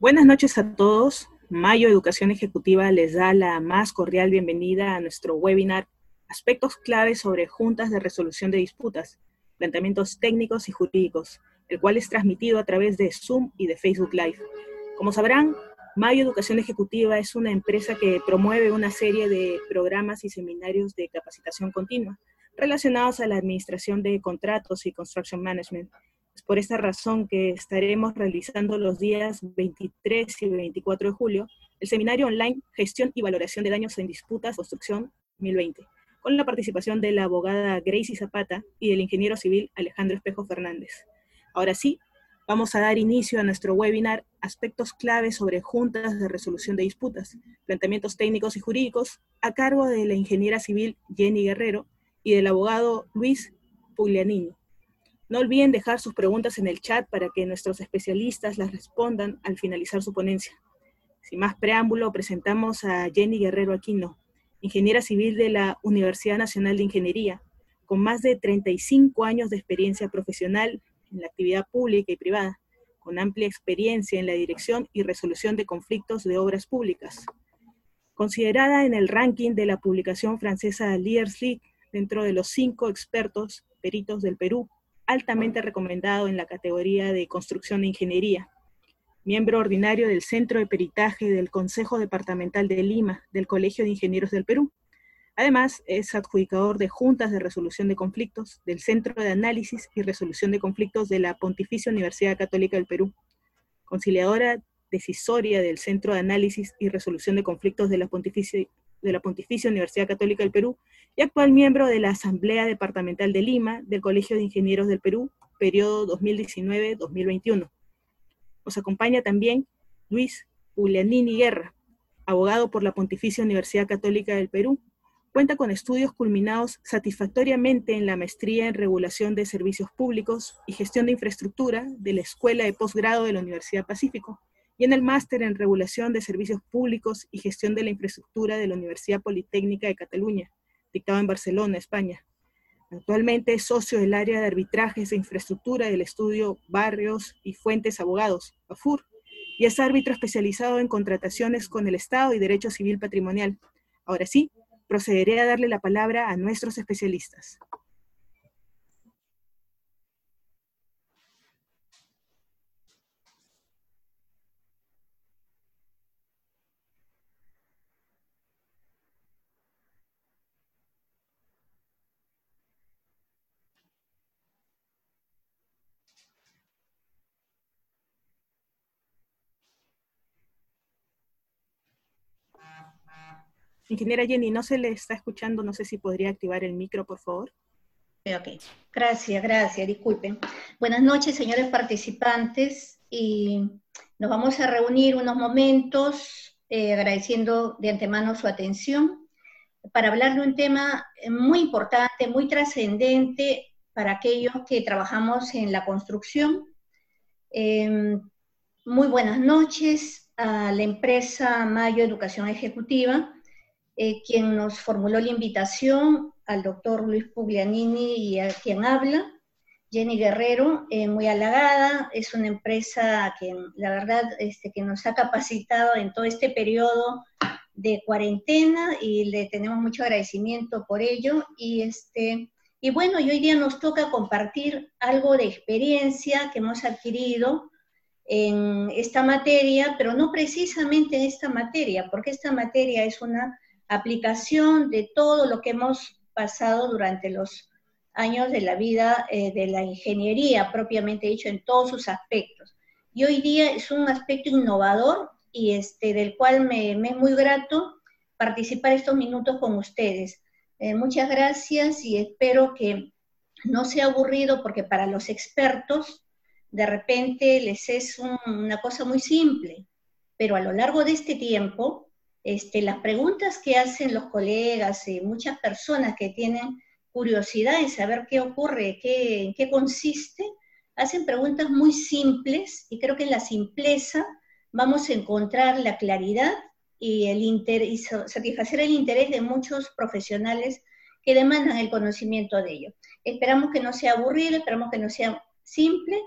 Buenas noches a todos. Mayo Educación Ejecutiva les da la más cordial bienvenida a nuestro webinar Aspectos claves sobre juntas de resolución de disputas, planteamientos técnicos y jurídicos, el cual es transmitido a través de Zoom y de Facebook Live. Como sabrán, Mayo Educación Ejecutiva es una empresa que promueve una serie de programas y seminarios de capacitación continua relacionados a la administración de contratos y construction management por esta razón que estaremos realizando los días 23 y 24 de julio el seminario online Gestión y Valoración de Daños en Disputas Construcción 2020, con la participación de la abogada Gracie Zapata y del ingeniero civil Alejandro Espejo Fernández. Ahora sí, vamos a dar inicio a nuestro webinar Aspectos claves sobre juntas de resolución de disputas, planteamientos técnicos y jurídicos, a cargo de la ingeniera civil Jenny Guerrero y del abogado Luis Puglianini. No olviden dejar sus preguntas en el chat para que nuestros especialistas las respondan al finalizar su ponencia. Sin más preámbulo, presentamos a Jenny Guerrero Aquino, ingeniera civil de la Universidad Nacional de Ingeniería, con más de 35 años de experiencia profesional en la actividad pública y privada, con amplia experiencia en la dirección y resolución de conflictos de obras públicas. Considerada en el ranking de la publicación francesa Leaders League dentro de los cinco expertos peritos del Perú altamente recomendado en la categoría de construcción de ingeniería. Miembro ordinario del Centro de Peritaje del Consejo Departamental de Lima del Colegio de Ingenieros del Perú. Además, es adjudicador de juntas de resolución de conflictos del Centro de Análisis y Resolución de Conflictos de la Pontificia Universidad Católica del Perú. Conciliadora decisoria del Centro de Análisis y Resolución de Conflictos de la Pontificia, de la Pontificia Universidad Católica del Perú y actual miembro de la Asamblea Departamental de Lima del Colegio de Ingenieros del Perú, periodo 2019-2021. Nos acompaña también Luis Julianini Guerra, abogado por la Pontificia Universidad Católica del Perú. Cuenta con estudios culminados satisfactoriamente en la maestría en regulación de servicios públicos y gestión de infraestructura de la Escuela de Posgrado de la Universidad Pacífico y en el máster en regulación de servicios públicos y gestión de la infraestructura de la Universidad Politécnica de Cataluña, dictado en Barcelona, España. Actualmente es socio del área de arbitrajes e infraestructura del estudio Barrios y Fuentes Abogados, AFUR, y es árbitro especializado en contrataciones con el Estado y Derecho Civil Patrimonial. Ahora sí, procederé a darle la palabra a nuestros especialistas. Ingeniera Jenny, no se le está escuchando, no sé si podría activar el micro, por favor. Ok, gracias, gracias, disculpen. Buenas noches, señores participantes, y nos vamos a reunir unos momentos eh, agradeciendo de antemano su atención para hablar de un tema muy importante, muy trascendente para aquellos que trabajamos en la construcción. Em, muy buenas noches a la empresa Mayo Educación Ejecutiva eh, quien nos formuló la invitación, al doctor Luis Puglianini y a quien habla, Jenny Guerrero, eh, muy halagada, es una empresa que la verdad este, que nos ha capacitado en todo este periodo de cuarentena y le tenemos mucho agradecimiento por ello. Y, este, y bueno, y hoy día nos toca compartir algo de experiencia que hemos adquirido en esta materia, pero no precisamente en esta materia, porque esta materia es una aplicación de todo lo que hemos pasado durante los años de la vida eh, de la ingeniería, propiamente dicho, en todos sus aspectos. Y hoy día es un aspecto innovador y este, del cual me, es muy grato participar estos minutos con ustedes. Eh, muchas gracias y espero que no sea aburrido porque para los expertos de repente les es una cosa muy simple, pero a lo largo de este tiempo este, las preguntas que hacen los colegas y muchas personas que tienen curiosidad en saber qué ocurre, qué, en qué consiste, hacen preguntas muy simples y creo que en la simpleza vamos a encontrar la claridad y, el y satisfacer el interés de muchos profesionales que demandan el conocimiento de ello. Esperamos que no sea aburrido, esperamos que no sea simple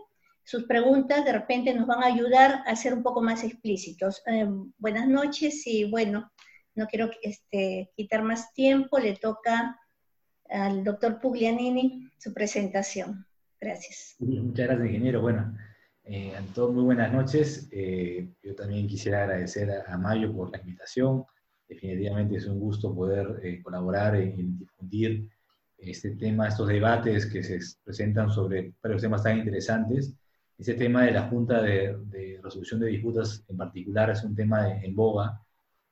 sus preguntas de repente nos van a ayudar a ser un poco más explícitos. Eh, buenas noches y bueno, no quiero este, quitar más tiempo, le toca al doctor Puglianini su presentación. Gracias. Muchas gracias, ingeniero. Bueno, eh, a todos muy buenas noches. Eh, yo también quisiera agradecer a, Mayo por la invitación. Definitivamente es un gusto poder eh, colaborar en, difundir este tema, estos debates que se presentan sobre varios temas tan interesantes. Ese tema de la Junta de, Resolución de Disputas en particular es un tema en boga,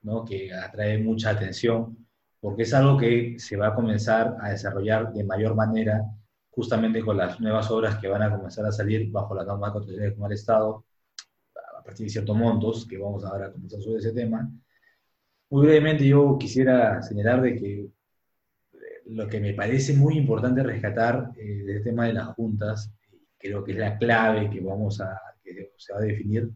¿no? que atrae mucha atención, porque es algo que se va a comenzar a desarrollar de mayor manera justamente con las nuevas obras que van a comenzar a salir bajo las normas constitucionales como el Estado, a partir de ciertos montos, que vamos ahora a conversar sobre ese tema. Muy brevemente yo quisiera señalar de que eh, lo que me parece muy importante rescatar eh, del tema de las juntas, creo que es la clave que vamos a, que se va a definir,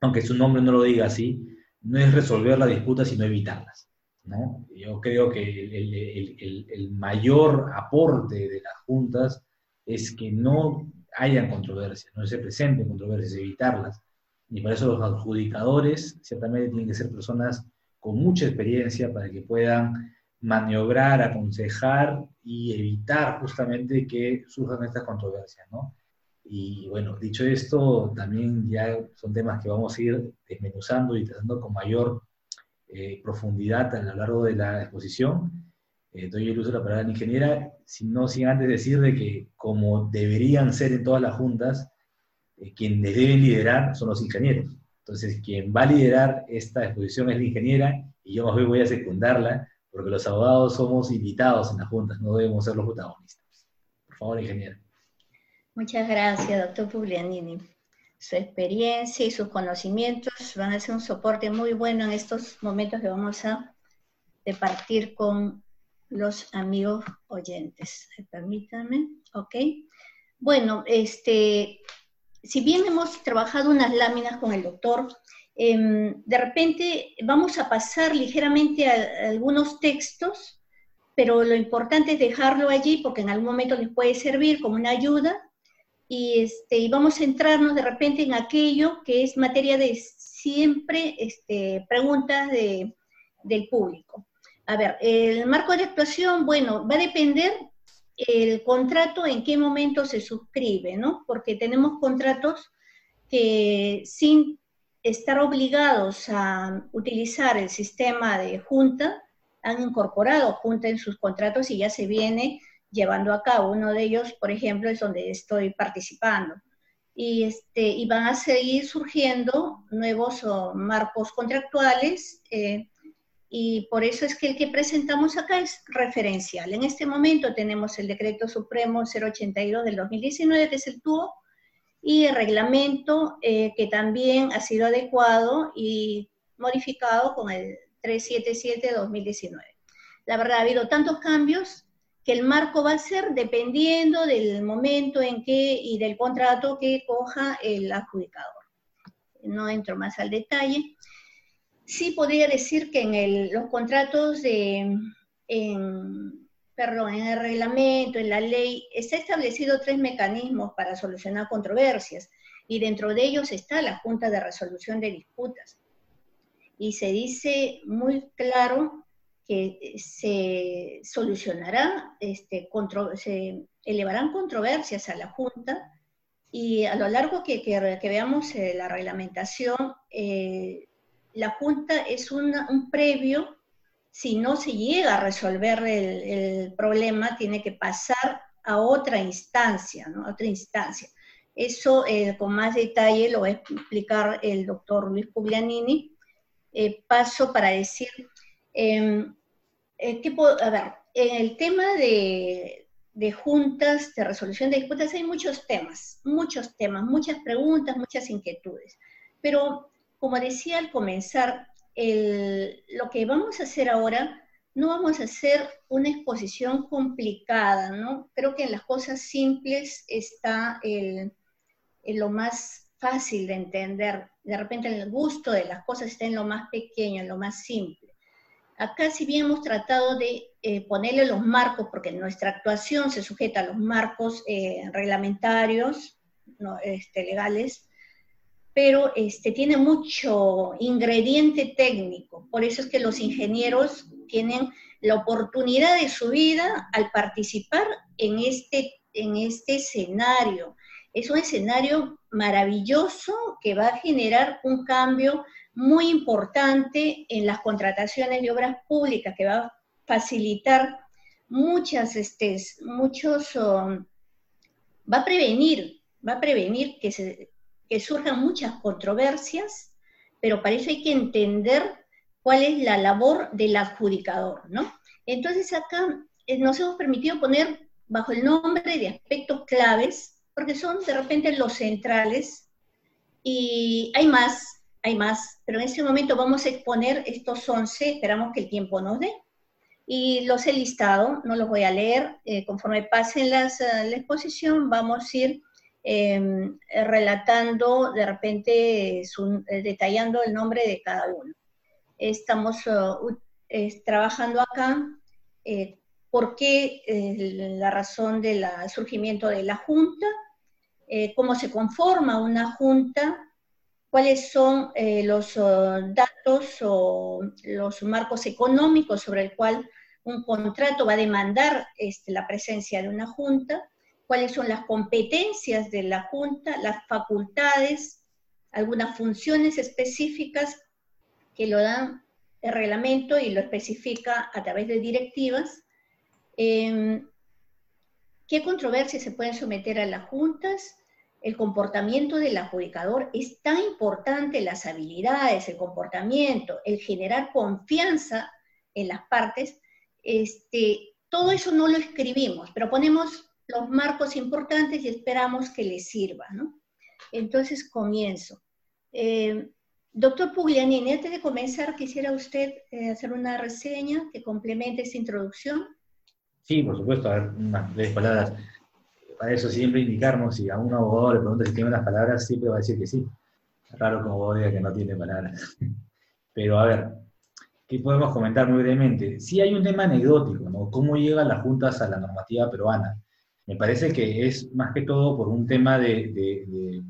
aunque su nombre no lo diga así, no es resolver la disputa, sino evitarlas. ¿no? Yo creo que el, mayor aporte de las juntas es que no hayan controversias, no se presenten controversias, evitarlas. Y para eso los adjudicadores ciertamente tienen que ser personas con mucha experiencia para que puedan maniobrar, aconsejar y evitar justamente que surjan estas controversias, ¿no? Y bueno, dicho esto, también ya son temas que vamos a ir desmenuzando y tratando con mayor eh, profundidad a lo largo de la exposición. Eh, doy el uso de la palabra ingeniera, no sin antes decir de que como deberían ser en todas las juntas, eh, quienes deben liderar son los ingenieros. Entonces, quien va a liderar esta exposición es la ingeniera y yo más bien voy a secundarla porque los abogados somos invitados en las juntas, no debemos ser los protagonistas. Por favor, ingeniera. Muchas gracias, doctor Puglianini su experiencia y sus conocimientos van a ser un soporte muy bueno en estos momentos que vamos a departir con los amigos oyentes. Permítanme, ok. Bueno, este, si bien hemos trabajado unas láminas con el doctor, em, de repente vamos a pasar ligeramente a, algunos textos, pero lo importante es dejarlo allí porque en algún momento les puede servir como una ayuda y, este, vamos a centrarnos de repente en aquello que es materia de siempre este, preguntas de, del público. A ver, el marco de actuación, bueno, va a depender el contrato en qué momento se suscribe, ¿no? Porque tenemos contratos que sin estar obligados a utilizar el sistema de junta, han incorporado junta en sus contratos y ya se viene llevando a cabo. Uno de ellos, por ejemplo, es donde estoy participando. Y, este, y van a seguir surgiendo nuevos marcos contractuales eh, y por eso es que el que presentamos acá es referencial. En este momento tenemos el Decreto Supremo 082 del 2019, que es el TUO, y el reglamento eh, que también ha sido adecuado y modificado con el 377 de 2019. La verdad, ha habido tantos cambios que el marco va a ser dependiendo del momento en que y del contrato que coja el adjudicador. No entro más al detalle. Sí podría decir que en los contratos de, en, perdón, en el reglamento, en la ley, está establecido tres mecanismos para solucionar controversias y dentro de ellos está la Junta de Resolución de Disputas. Y se dice muy claro que eh, se solucionará, este, se elevarán controversias a la Junta y a lo largo que, que, veamos eh, la reglamentación, eh, la Junta es un previo, si no se llega a resolver el, problema, tiene que pasar a otra instancia, ¿no? A otra instancia. Eso con más detalle lo va a explicar el doctor Luis Puglianini. paso para decir eh, a ver, en el tema de, de, juntas de resolución de disputas hay muchos temas, muchos temas, muchas preguntas, muchas inquietudes. Pero, como decía al comenzar, lo que vamos a hacer ahora, no vamos a hacer una exposición complicada, ¿no? Creo que en las cosas simples está el, lo más fácil de entender. De repente el gusto de las cosas está en lo más pequeño, en lo más simple. Acá si bien hemos tratado de eh, ponerle los marcos, porque nuestra actuación se sujeta a los marcos eh, reglamentarios, este, legales, pero este, tiene mucho ingrediente técnico. Por eso es que los ingenieros tienen la oportunidad de su vida al participar en este, en este escenario. Es un escenario maravilloso que va a generar un cambio muy importante en las contrataciones de obras públicas, que va a facilitar muchas, este, muchos, um, va a prevenir, va a prevenir que, se, que surjan muchas controversias, pero para eso hay que entender cuál es la labor del adjudicador, ¿no? Entonces acá eh, nos hemos permitido poner bajo el nombre de aspectos claves, porque son de repente los centrales, y hay más, hay más, pero en este momento vamos a exponer estos 11, esperamos que el tiempo nos dé. Y los he listado, no los voy a leer, eh, conforme pasen las, eh, la exposición vamos a ir em, relatando, de repente, detallando el nombre de cada uno. Estamos trabajando acá por qué la razón del surgimiento de la Junta, cómo se conforma una Junta, cuáles son eh, los datos o los marcos económicos sobre el cual un contrato va a demandar este, la presencia de una junta, cuáles son las competencias de la junta, las facultades, algunas funciones específicas que lo dan el reglamento y lo especifica a través de directivas. Em, ¿Qué controversias se pueden someter a las juntas? el comportamiento del adjudicador es tan importante, las habilidades, el comportamiento, el generar confianza en las partes, este, todo eso no lo escribimos, pero ponemos los marcos importantes y esperamos que les sirva, ¿no? Entonces comienzo. Eh, doctor Puglianini, antes de comenzar, quisiera usted eh, hacer una reseña que complemente esta introducción. Sí, por supuesto, a ver, unas palabras para eso siempre indicarnos, si a un abogado le pregunta si tiene unas palabras, siempre va a decir que sí. Raro como abogado diga que no tiene palabras. Pero a ver, ¿qué podemos comentar muy brevemente? Sí hay un tema anecdótico, ¿no? ¿Cómo llegan las juntas a la normativa peruana? Me parece que es más que todo por un tema de,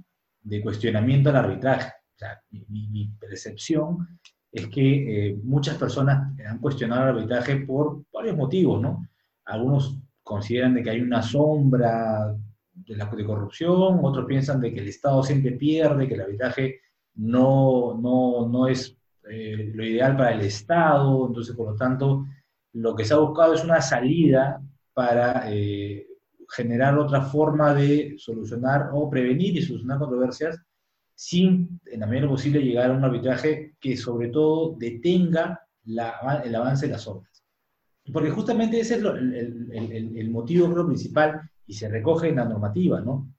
de, cuestionamiento al arbitraje. O sea, mi, percepción es que eh, muchas personas han cuestionado el arbitraje por varios motivos, ¿no? Algunos consideran de que hay una sombra de la de corrupción, otros piensan de que el Estado siempre pierde, que el arbitraje no, no, no es eh, lo ideal para el Estado, entonces por lo tanto lo que se ha buscado es una salida para eh, generar otra forma de solucionar o prevenir y solucionar controversias sin, en la medida posible, llegar a un arbitraje que sobre todo detenga la, el avance de las obras. Porque justamente ese es el, motivo creo, principal y se recoge en la normativa, ¿no?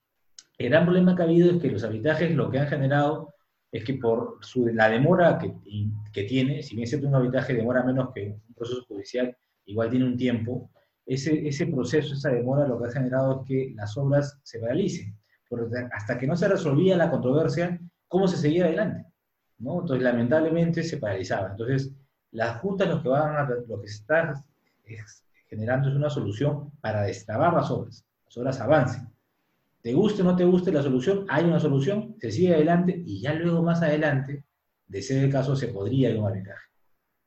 El gran problema que ha habido es que los arbitrajes lo que han generado es que por la demora que, que tiene, si bien cierto un arbitraje demora menos que un proceso judicial, igual tiene un tiempo, ese, ese proceso, esa demora lo que ha generado es que las obras se paralicen. Porque hasta que no se resolvía la controversia, ¿cómo se seguía adelante? ¿no? Entonces, lamentablemente se paralizaba. Entonces, las juntas lo que van lo que está generando es una solución para destrabar las obras, las obras avancen. Te guste o no te guste la solución, hay una solución, se sigue adelante y ya luego más adelante, de ser el caso, se podría ir a un arbitraje.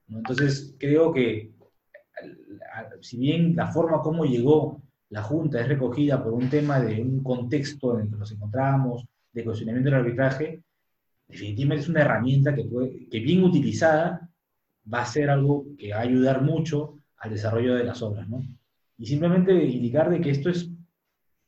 Entonces, creo que si bien la forma como llegó la Junta es recogida por un tema de un contexto en el que nos encontramos, de cuestionamiento del arbitraje, definitivamente es una herramienta que, puede, que bien utilizada va a ser algo que va a ayudar mucho al desarrollo de las obras, ¿no? Y simplemente indicar de que esto es,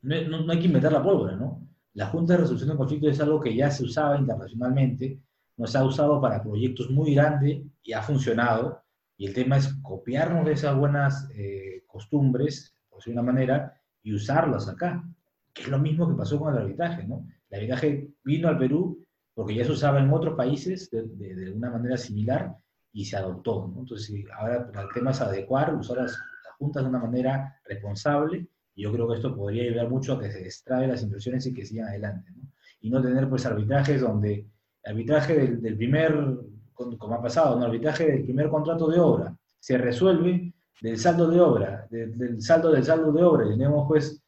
no, hay que inventar la pólvora, ¿no? La Junta de Resolución de Conflictos es algo que ya se usaba internacionalmente, nos ha usado para proyectos muy grandes y ha funcionado, y el tema es copiarnos de esas buenas eh, costumbres, por decir una manera, y usarlas acá, que es lo mismo que pasó con el arbitraje, ¿no? El arbitraje vino al Perú porque ya se usaba en otros países de, de, de una manera similar, y se adoptó. ¿no? Entonces, ahora el tema es adecuar, usar las, juntas de una manera responsable, y yo creo que esto podría ayudar mucho a que se extrae las inversiones y que sigan adelante. ¿no? Y no tener pues arbitrajes donde, arbitraje del, primer, como ha pasado, ¿no? arbitraje del primer contrato de obra, se resuelve del saldo de obra, del saldo del saldo de obra, tenemos pues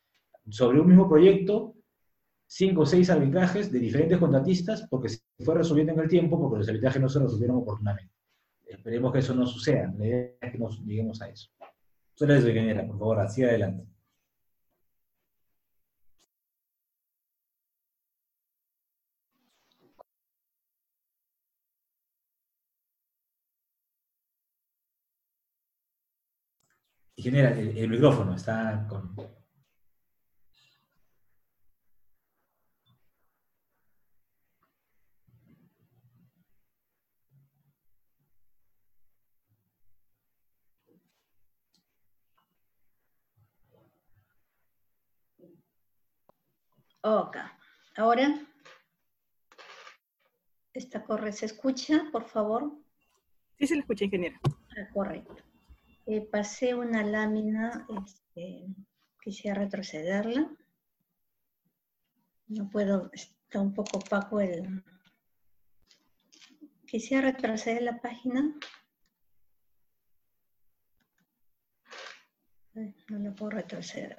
sobre un mismo proyecto, cinco o seis arbitrajes de diferentes contratistas porque se fue resolviendo en el tiempo porque los arbitrajes no se resolvieron oportunamente. Esperemos que eso no suceda, la idea es que no lleguemos a eso. Solo eso, ingeniera, por favor, hacia adelante. Ingeniera, el, el micrófono está con... Ok. Ahora, esta corre, ¿se escucha, por favor? Sí, se la escucha, ingeniera. Ah, correcto. Eh, pasé una lámina, este, quisiera retrocederla. No puedo, está un poco opaco el... Quisiera retroceder la página. No la puedo retroceder.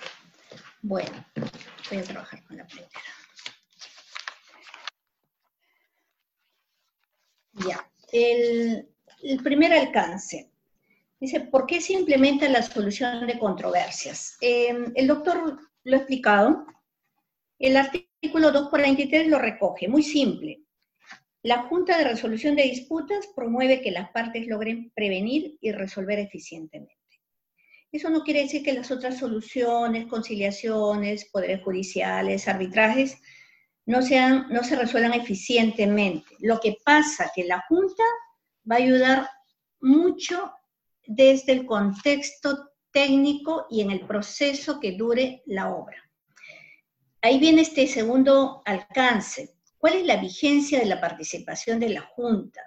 Bueno, voy a trabajar con la primera. Ya, el, primer alcance. Dice, ¿por qué se implementa la solución de controversias? Em, el doctor lo ha explicado. El artículo 243 lo recoge, muy simple. La Junta de Resolución de Disputas promueve que las partes logren prevenir y resolver eficientemente. Eso no quiere decir que las otras soluciones, conciliaciones, poderes judiciales, arbitrajes, no, sean, no se resuelvan eficientemente. Lo que pasa que la Junta va a ayudar mucho desde el contexto técnico y en el proceso que dure la obra. Ahí viene este segundo alcance. ¿Cuál es la vigencia de la participación de la Junta?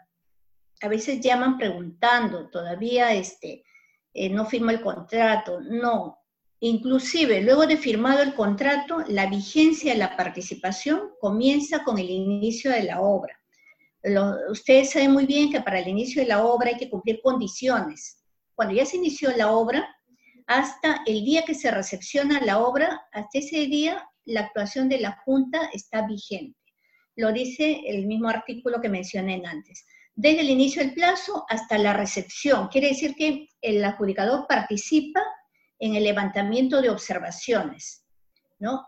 A veces llaman preguntando, todavía este, eh, no firma el contrato, no. Inclusive, luego de firmado el contrato, la vigencia de la participación comienza con el inicio de la obra. ustedes saben muy bien que para el inicio de la obra hay que cumplir condiciones. Cuando ya se inició la obra, hasta el día que se recepciona la obra, hasta ese día la actuación de la Junta está vigente. Lo dice el mismo artículo que mencioné antes desde el inicio del plazo hasta la recepción. Quiere decir que el adjudicador participa en el levantamiento de observaciones, ¿no?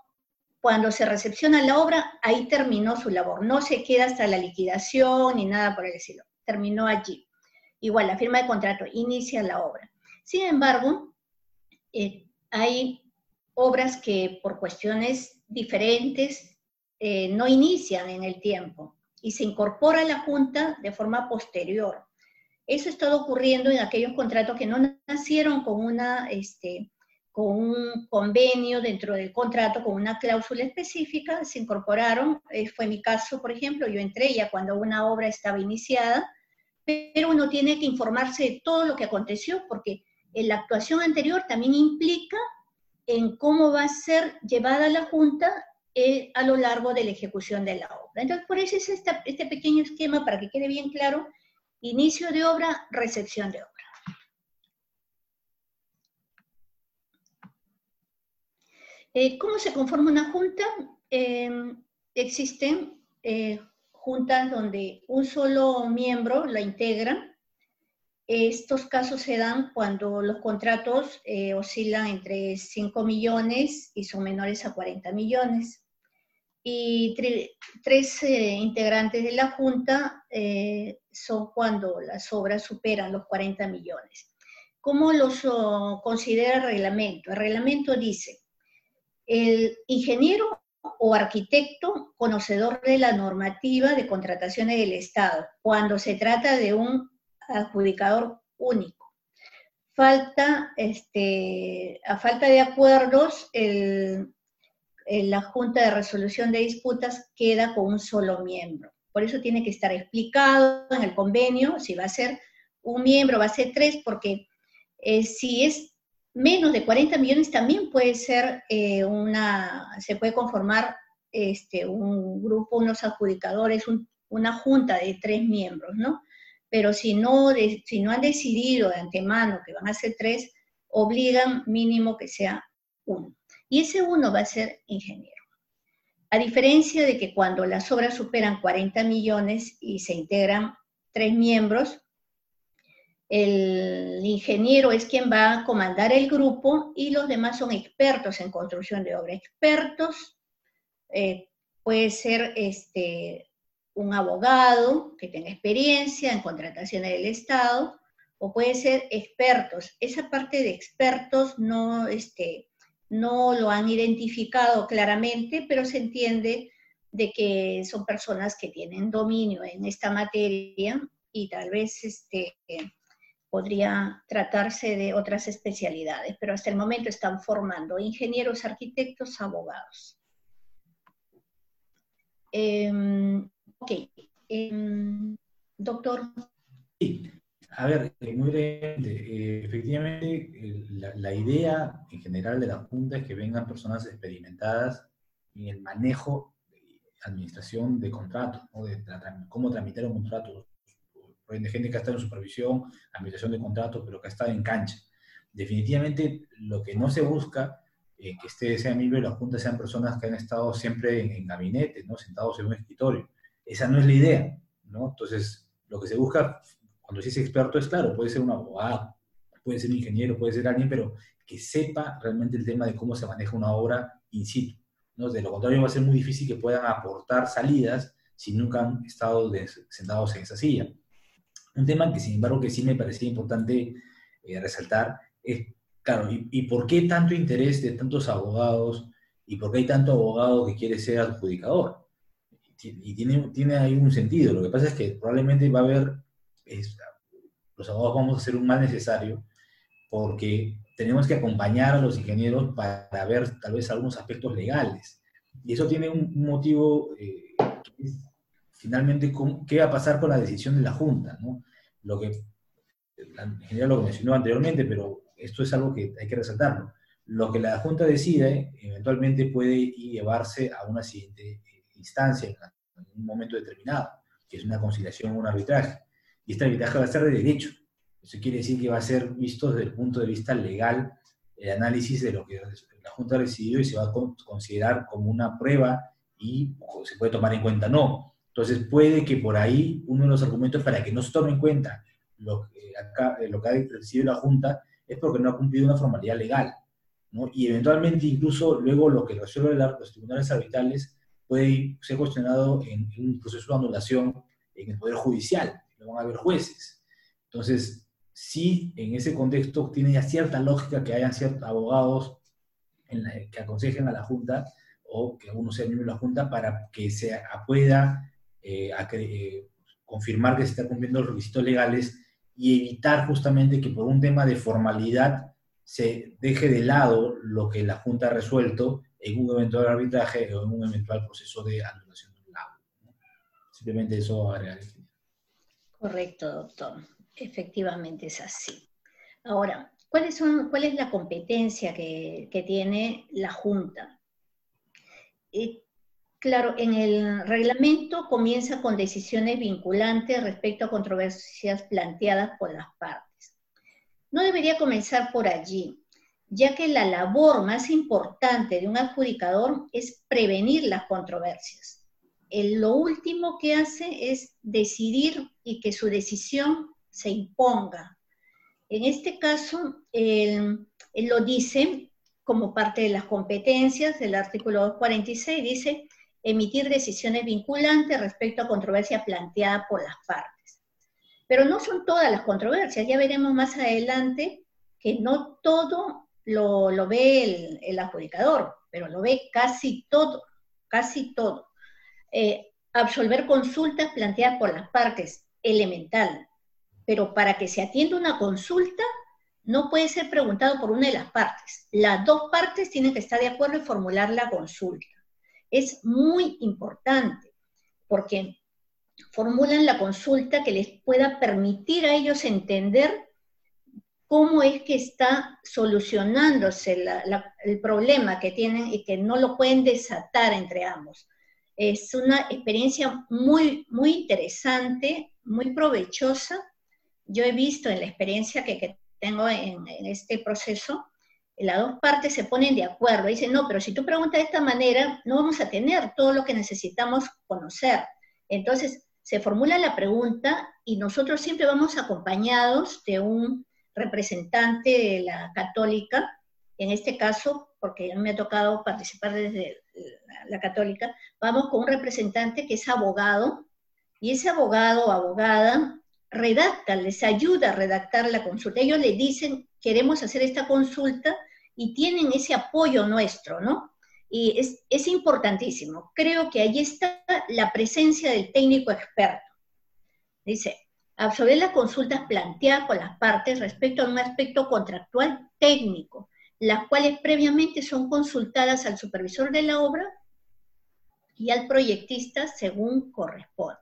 Cuando se recepciona la obra, ahí terminó su labor. No se queda hasta la liquidación ni nada por el estilo. Terminó allí. Igual, la firma de contrato inicia la obra. Sin embargo, eh, hay obras que por cuestiones diferentes eh, no inician en el tiempo y se incorpora a la Junta de forma posterior. Eso está ocurriendo en aquellos contratos que no nacieron con, una, este, con un convenio dentro del contrato, con una cláusula específica, se incorporaron, eh, fue mi caso, por ejemplo, yo entré ya cuando una obra estaba iniciada, pero uno tiene que informarse de todo lo que aconteció, porque la actuación anterior también implica en cómo va a ser llevada la Junta eh, a lo largo de la ejecución de la obra. Entonces, por eso es este pequeño esquema para que quede bien claro, inicio de obra, recepción de obra. Eh, ¿Cómo se conforma una junta? Em, existen eh, juntas donde un solo miembro la integra. Estos casos se dan cuando los contratos oscilan entre 5 millones y son menores a 40 millones y tres eh, integrantes de la Junta eh, son cuando las obras superan los 40 millones. ¿Cómo los oh, considera el reglamento? El reglamento dice, el ingeniero o arquitecto conocedor de la normativa de contrataciones del Estado, cuando se trata de un adjudicador único. Falta, este, a falta de acuerdos, la Junta de Resolución de Disputas queda con un solo miembro. Por eso tiene que estar explicado en el convenio si va a ser un miembro, va a ser tres, porque eh, si es menos de 40 millones también puede ser eh, una, se puede conformar este, un grupo, unos adjudicadores, una junta de tres miembros, ¿no? Pero si no, si no han decidido de antemano que van a ser tres, obligan mínimo que sea uno y ese uno va a ser ingeniero. a diferencia de que cuando las obras superan 40 millones y se integran tres miembros, el ingeniero es quien va a comandar el grupo y los demás son expertos en construcción de obra. Expertos eh, puede ser este, un abogado que tenga experiencia en contrataciones del Estado o puede ser expertos. Esa parte de expertos no, este, no lo han identificado claramente, pero se entiende de que son personas que tienen dominio en esta materia y tal vez este, podría tratarse de otras especialidades, pero hasta el momento están formando ingenieros, arquitectos, abogados. Em, ok. Em, doctor. Sí. A ver, muy brevemente, eh, efectivamente, la, idea en general de la Junta es que vengan personas experimentadas en el manejo de administración de contratos, de cómo tramitar un contrato, de gente que ha estado en supervisión, administración de contratos, pero que ha estado en cancha. Definitivamente, lo que no se busca eh, que esté, sea miembro de la Junta sean personas que han estado siempre en, gabinete, ¿no? sentados en un escritorio. Esa no es la idea. ¿no? Entonces, lo que se busca cuando se dice experto es claro, puede ser un abogado, puede ser un ingeniero, puede ser alguien, pero que sepa realmente el tema de cómo se maneja una obra in situ. ¿no? De lo contrario, va a ser muy difícil que puedan aportar salidas si nunca han estado sentados en esa silla. Un tema que, sin embargo, que sí me parecía importante eh, resaltar es, claro, y, por qué tanto interés de tantos abogados y por qué hay tanto abogado que quiere ser adjudicador? Y tiene, tiene ahí un sentido. Lo que pasa es que probablemente va a haber, los abogados vamos a hacer un mal necesario porque tenemos que acompañar a los ingenieros para ver tal vez algunos aspectos legales. Y eso tiene un, motivo eh, que es finalmente qué va a pasar con la decisión de la Junta, ¿no? Lo que, en general lo que mencionó anteriormente, pero esto es algo que hay que resaltarlo. Lo que la Junta decide eventualmente puede llevarse a una siguiente instancia en un momento determinado, que es una conciliación o un arbitraje. Y este arbitraje va a ser de derecho. Eso quiere decir que va a ser visto desde el punto de vista legal el análisis de lo que la Junta ha decidido y se va a considerar como una prueba y se puede tomar en cuenta no. Entonces puede que por ahí uno de los argumentos para que no se tome en cuenta lo que, acá, eh, lo que ha decidido la Junta es porque no ha cumplido una formalidad legal. ¿no? Y eventualmente incluso luego lo que resuelve los tribunales arbitrales puede ser cuestionado en, un proceso de anulación en el Poder Judicial, lo van a ver jueces. Entonces, sí, en ese contexto tiene ya cierta lógica que hayan ciertos abogados que aconsejen a la Junta o que uno sea miembro de la Junta para que se pueda eh, eh, confirmar que se están cumpliendo los requisitos legales y evitar justamente que por un tema de formalidad se deje de lado lo que la Junta ha resuelto en un eventual arbitraje o en un eventual proceso de anulación del lago. Simplemente eso agregar. Correcto, doctor. Efectivamente es así. Ahora, ¿cuáles son, ¿cuál es la competencia que, que tiene la Junta? Eh, Claro, en el reglamento comienza con decisiones vinculantes respecto a controversias planteadas por las partes. No debería comenzar por allí, ya que la labor más importante de un adjudicador es prevenir las controversias. lo último que hace es decidir y que su decisión se imponga. En este caso, él, lo dice como parte de las competencias del artículo 246, dice, emitir decisiones vinculantes respecto a controversia planteada por las partes. Pero no son todas las controversias, ya veremos más adelante que no todo lo, ve el, adjudicador, pero lo ve casi todo, casi todo. Eh, absolver consultas planteadas por las partes, elemental, pero para que se atienda una consulta no puede ser preguntado por una de las partes. Las dos partes tienen que estar de acuerdo en formular la consulta es muy importante porque formulan la consulta que les pueda permitir a ellos entender cómo es que está solucionándose el problema que tienen y que no lo pueden desatar entre ambos. Es una experiencia muy, muy interesante, muy provechosa. Yo he visto en la experiencia que, tengo en, este proceso las dos partes se ponen de acuerdo. Dicen, no, pero si tú preguntas de esta manera, no vamos a tener todo lo que necesitamos conocer. Entonces, se formula la pregunta y nosotros siempre vamos acompañados de un representante de la católica, en este caso, porque a me ha tocado participar desde la católica, vamos con un representante que es abogado, y ese abogado o abogada redacta, les ayuda a redactar la consulta. Ellos le dicen, queremos hacer esta consulta y tienen ese apoyo nuestro, ¿no? Y es, es importantísimo. Creo que ahí está la presencia del técnico experto. Dice, absorber las consultas planteadas por las partes respecto a un aspecto contractual técnico, las cuales previamente son consultadas al supervisor de la obra y al proyectista según corresponda.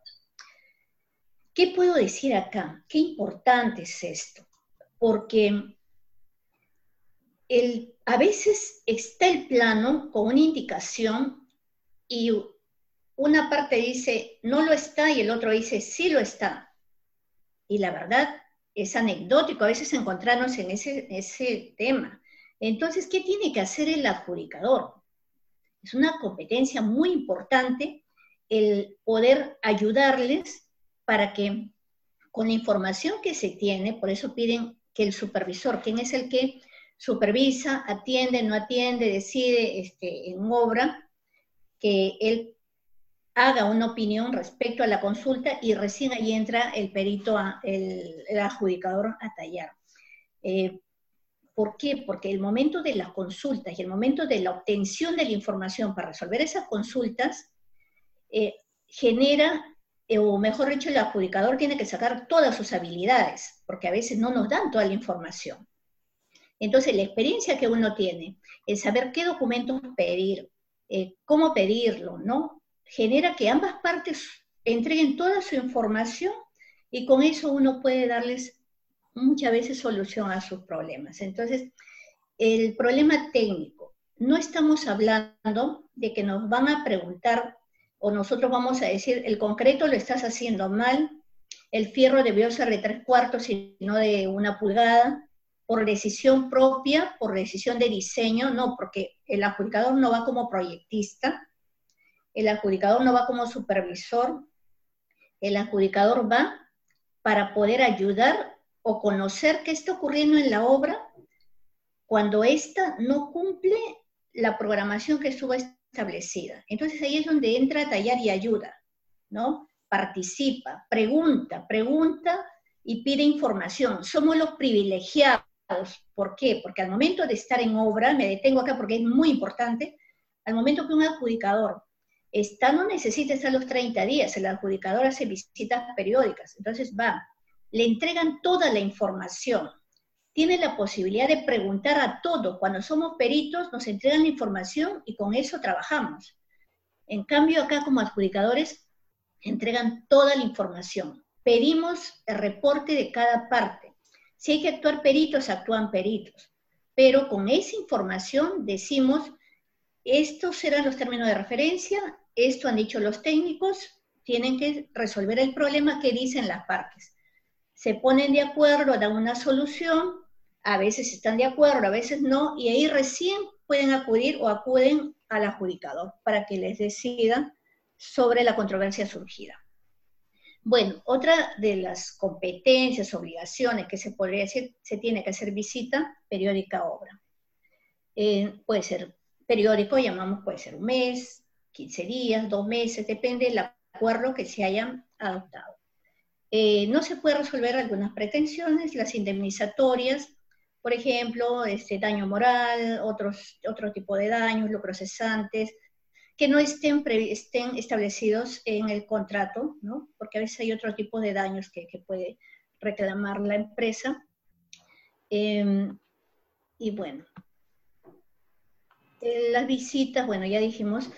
¿Qué puedo decir acá? Qué importante es esto, porque a veces está el plano con una indicación y una parte dice no lo está y el otro dice sí lo está. Y la verdad es anecdótico a veces encontrarnos en ese, ese tema. Entonces, ¿qué tiene que hacer el adjudicador? Es una competencia muy importante el poder ayudarles para que con la información que se tiene, por eso piden que el supervisor, quien es el que supervisa, atiende, no atiende, decide este, en obra, que él haga una opinión respecto a la consulta y recién ahí entra el perito, el, adjudicador a tallar. Eh, ¿Por qué? Porque el momento de las consultas y el momento de la obtención de la información para resolver esas consultas eh, genera, eh, o mejor dicho, el adjudicador tiene que sacar todas sus habilidades, porque a veces no nos dan toda la información. Entonces, la experiencia que uno tiene, el saber qué documentos pedir, eh, cómo pedirlo, ¿no? Genera que ambas partes entreguen toda su información y con eso uno puede darles muchas veces solución a sus problemas. Entonces, el problema técnico, no estamos hablando de que nos van a preguntar o nosotros vamos a decir, el concreto lo estás haciendo mal, el fierro debió ser de tres cuartos y no de una pulgada, por decisión propia, por decisión de diseño, no, porque el adjudicador no va como proyectista, el adjudicador no va como supervisor, el adjudicador va para poder ayudar o conocer qué está ocurriendo en la obra cuando ésta no cumple la programación que estuvo establecida. Entonces ahí es donde entra a tallar y ayuda, ¿no? Participa, pregunta, pregunta y pide información. Somos los privilegiados ¿Por qué? Porque al momento de estar en obra, me detengo acá porque es muy importante, al momento que un adjudicador está, no necesita estar los 30 días, el adjudicador hace visitas periódicas, entonces va, le entregan toda la información, tiene la posibilidad de preguntar a todo. Cuando somos peritos nos entregan la información y con eso trabajamos. En cambio, acá como adjudicadores entregan toda la información. Pedimos el reporte de cada parte. Si hay que actuar peritos, actúan peritos. Pero con esa información decimos, estos serán los términos de referencia, esto han dicho los técnicos, tienen que resolver el problema que dicen las partes. Se ponen de acuerdo, dan una solución, a veces están de acuerdo, a veces no, y ahí recién pueden acudir o acuden al adjudicador para que les decidan sobre la controversia surgida. Bueno, otra de las competencias, obligaciones que se podría decir, se tiene que hacer visita periódica a obra. Eh, puede ser periódico, llamamos, puede ser un mes, 15 días, dos meses, depende del acuerdo que se hayan adoptado. Eh, no se puede resolver algunas pretensiones, las indemnizatorias, por ejemplo, este daño moral, otros, otro tipo de daños, los procesantes, que no estén, estén establecidos en el contrato, ¿no? porque a veces hay otro tipo de daños que, puede reclamar la empresa. Em, y bueno, las visitas, bueno, ya dijimos,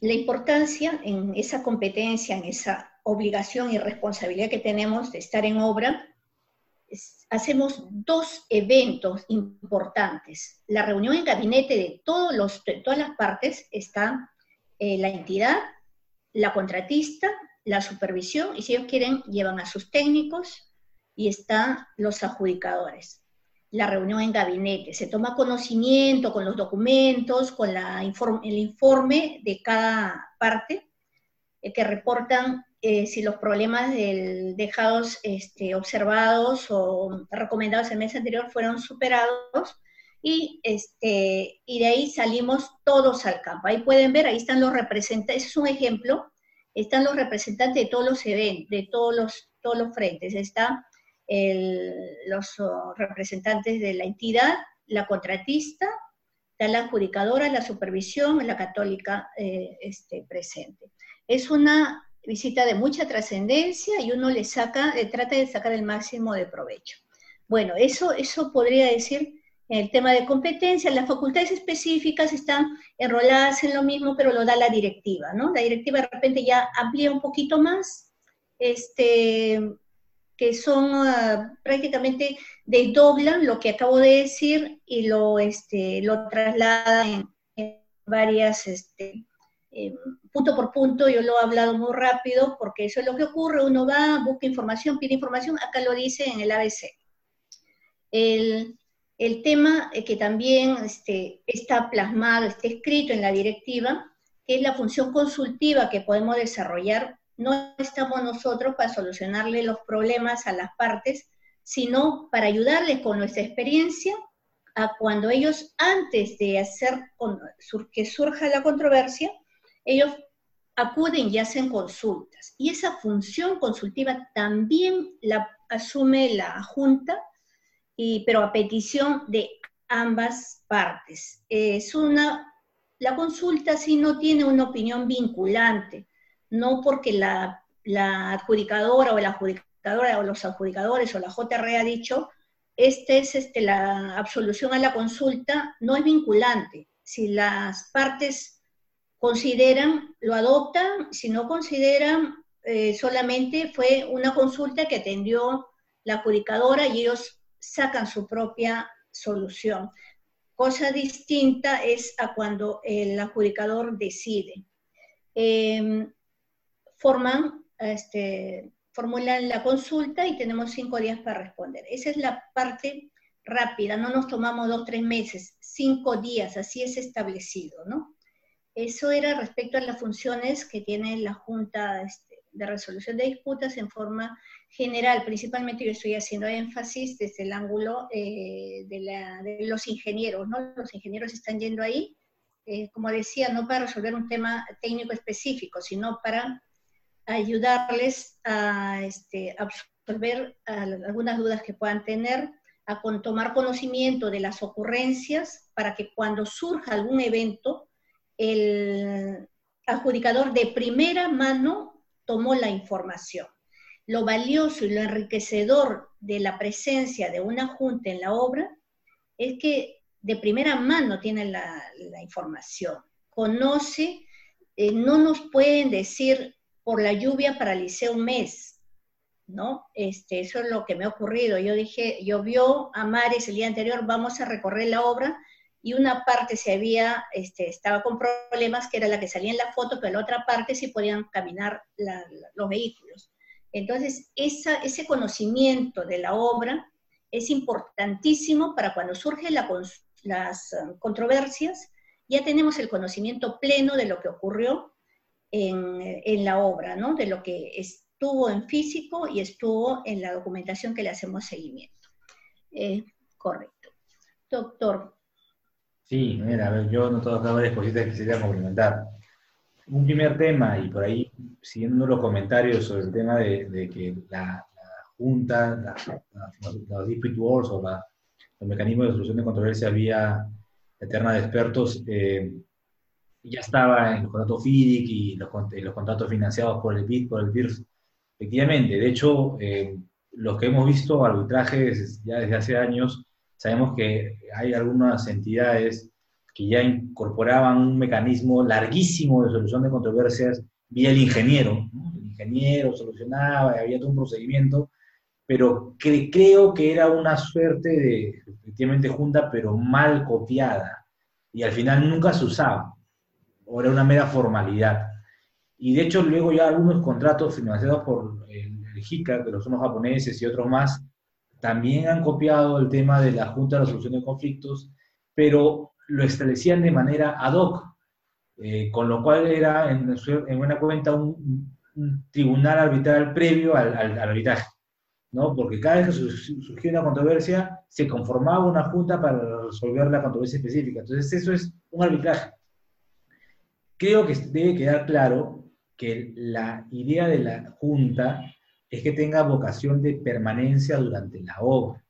la importancia en esa competencia, en esa obligación y responsabilidad que tenemos de estar en obra, hacemos dos eventos importantes. La reunión en gabinete de todas las partes está eh, la entidad, la contratista, la supervisión, y si ellos quieren, llevan a sus técnicos y están los adjudicadores. la reunión en gabinete. Se toma conocimiento con los documentos, con el informe de cada parte eh, que reportan eh, si los problemas dejados este, observados o recomendados el mes anterior fueron superados y, este, y de ahí salimos todos al campo. Ahí pueden ver, ahí están los representantes, ese es un ejemplo, están los representantes de todos los eventos, de todos los, todos los frentes. Está los oh, representantes de la entidad, la contratista, la adjudicadora, la supervisión, la católica eh, este, presente. Es una visita de mucha trascendencia y uno le saca, le trata de sacar el máximo de provecho. Bueno, eso, eso podría decir el tema de competencia, las facultades específicas están enroladas en lo mismo, pero lo da la directiva, ¿no? La directiva de repente ya amplía un poquito más, este, que son uh, prácticamente desdoblan lo que acabo de decir y lo, este, lo trasladan en, varias, este, punto por punto, yo lo he hablado muy rápido porque eso es lo que ocurre, uno va, busca información, pide información, acá lo dice en el ABC. El, el tema que también este, está plasmado, está escrito en la directiva, que es la función consultiva que podemos desarrollar. No estamos nosotros para solucionarle los problemas a las partes, sino para ayudarles con nuestra experiencia a cuando ellos, antes de hacer que surja la controversia, ellos acuden y hacen consultas. Y esa función consultiva también la asume la Junta pero a petición de ambas partes. Es una, la consulta sí no tiene una opinión vinculante, no porque la, adjudicadora o la adjudicadora o los adjudicadores o la JR ha dicho, esta es este, la absolución a la consulta, no es vinculante. Si las partes consideran, lo adoptan, si no consideran, eh, solamente fue una consulta que atendió la adjudicadora y ellos sacan su propia solución. Cosa distinta es a cuando el adjudicador decide. Em, forman, este, formulan la consulta y tenemos cinco días para responder. Esa es la parte rápida, no nos tomamos dos, tres meses, cinco días, así es establecido, ¿no? Eso era respecto a las funciones que tiene la Junta este, de Resolución de Disputas en forma general, principalmente yo estoy haciendo énfasis desde el ángulo eh, de, los ingenieros, ¿no? Los ingenieros están yendo ahí, eh, como decía, no para resolver un tema técnico específico, sino para ayudarles a este, absorber algunas dudas que puedan tener, a tomar conocimiento de las ocurrencias para que cuando surja algún evento, el adjudicador de primera mano tomó la información lo valioso y lo enriquecedor de la presencia de una junta en la obra es que de primera mano tiene la, información, conoce, eh, no nos pueden decir por la lluvia paralicé un mes, ¿no? Este, eso es lo que me ha ocurrido. Yo dije, llovió a mares el día anterior, vamos a recorrer la obra, y una parte se había, este, estaba con problemas, que era la que salía en la foto, pero la otra parte sí podían caminar los vehículos. Entonces, ese conocimiento de la obra es importantísimo para cuando surgen las um, controversias, ya tenemos el conocimiento pleno de lo que ocurrió en, la obra, ¿no? de lo que estuvo en físico y estuvo en la documentación que le hacemos seguimiento. Eh, correcto. Doctor. Sí, mira, yo no todo varias cositas que quisiera complementar un primer tema, y por ahí siguiendo los comentarios sobre el tema de, que la, Junta, la, los dispute wars o los mecanismos de solución de controversia vía eterna de expertos, eh, ya estaba en los contratos FIDIC y los, los, contratos financiados por el BID, por el BIRS. Efectivamente, de hecho, eh, los que hemos visto arbitrajes ya desde hace años, sabemos que hay algunas entidades que ya incorporaban un mecanismo larguísimo de solución de controversias vía el ingeniero. El ingeniero solucionaba, había todo un procedimiento, pero que, creo que era una suerte de, efectivamente, junta, pero mal copiada. Y al final nunca se usaba. O era una mera formalidad. Y de hecho, luego ya algunos contratos financiados por el, el JICA, que los unos japoneses y otros más, también han copiado el tema de la Junta de Resolución de Conflictos, pero lo establecían de manera ad hoc, eh, con lo cual era en, en buena cuenta un, tribunal arbitral previo al, arbitraje, ¿no? Porque cada vez que surgió una controversia, se conformaba una junta para resolver la controversia específica. Entonces, eso es un arbitraje. Creo que debe quedar claro que la idea de la junta es que tenga vocación de permanencia durante la obra.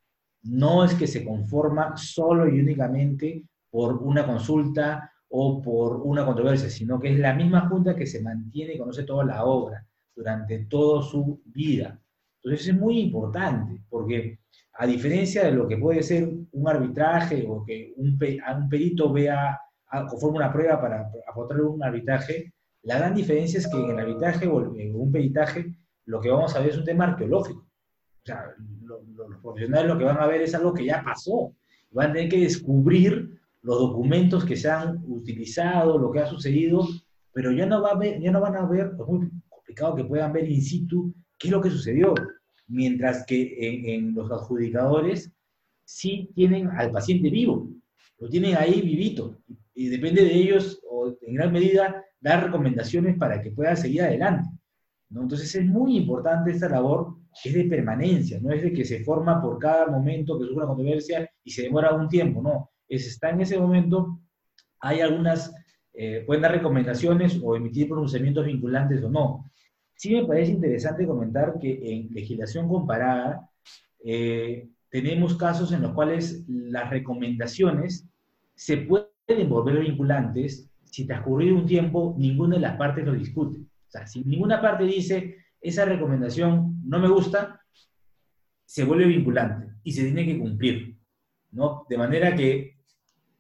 No es que se conforma solo y únicamente por una consulta o por una controversia, sino que es la misma junta que se mantiene y conoce toda la obra durante toda su vida. Entonces es muy importante, porque a diferencia de lo que puede ser un arbitraje o que un, un perito vea, conforme una prueba para aportar un arbitraje, la gran diferencia es que en el arbitraje o en un peritaje lo que vamos a ver es un tema arqueológico. O sea, los profesionales lo que van a ver es algo que ya pasó. Van a tener que descubrir los documentos que se han utilizado, lo que ha sucedido, pero ya no, va a ver, ya no van a ver, es muy complicado que puedan ver in situ qué es lo que sucedió. Mientras que en, en los adjudicadores sí tienen al paciente vivo, lo tienen ahí vivito, y depende de ellos, o en gran medida, dar recomendaciones para que pueda seguir adelante. ¿no? Entonces es muy importante esta labor que es de permanencia, no es de que se forma por cada momento que surge una controversia y se demora un tiempo, no, está en ese momento, hay algunas, eh, dar recomendaciones o emitir pronunciamientos vinculantes o no. Sí me parece interesante comentar que en legislación comparada eh, tenemos casos en los cuales las recomendaciones se pueden volver vinculantes si transcurrido un tiempo, ninguna de las partes lo discute. O sea, si ninguna parte dice, esa recomendación no me gusta, se vuelve vinculante y se tiene que cumplir. ¿no? De manera que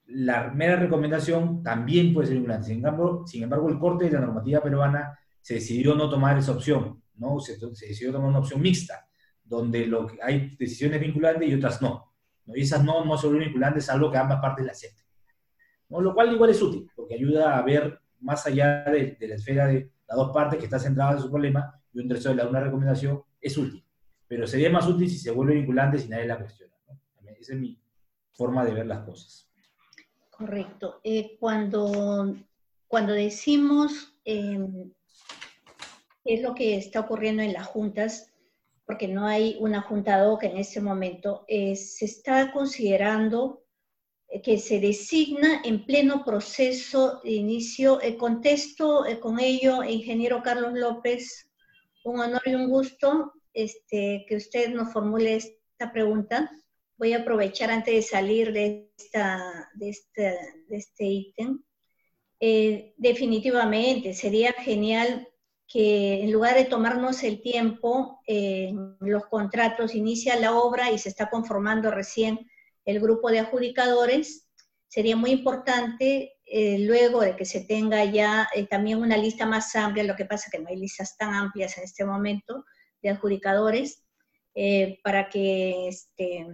la mera recomendación también puede ser vinculante. Sin embargo, sin embargo, el corte de la normativa peruana se decidió no tomar esa opción, ¿no? Se, decidió tomar una opción mixta, donde hay decisiones vinculantes y otras no. ¿no? Y esas no, no son vinculantes, algo que ambas partes la acepten. Lo cual igual es útil, porque ayuda a ver más allá de, la esfera de las dos partes que está centrada en su problema y un tercero le da una recomendación, es útil. Pero sería más útil si se vuelve vinculante si nadie la cuestiona. Esa es mi forma de ver las cosas. Correcto. Eh, cuando, cuando decimos em, es lo que está ocurriendo en las juntas, porque no hay una junta ad hoc en este momento, eh, se está considerando que se designa en pleno proceso de inicio. Eh, contesto eh, con ello, ingeniero Carlos López, un honor y un gusto este, que usted nos formule esta pregunta. Voy a aprovechar antes de salir de, esta, de, este, de este ítem. Eh, definitivamente, sería genial que en lugar de tomarnos el tiempo, los contratos inicia la obra y se está conformando recién el grupo de adjudicadores. Sería muy importante, eh, luego de que se tenga ya eh, también una lista más amplia, lo que pasa que no hay listas tan amplias en este momento de adjudicadores, eh, para que este,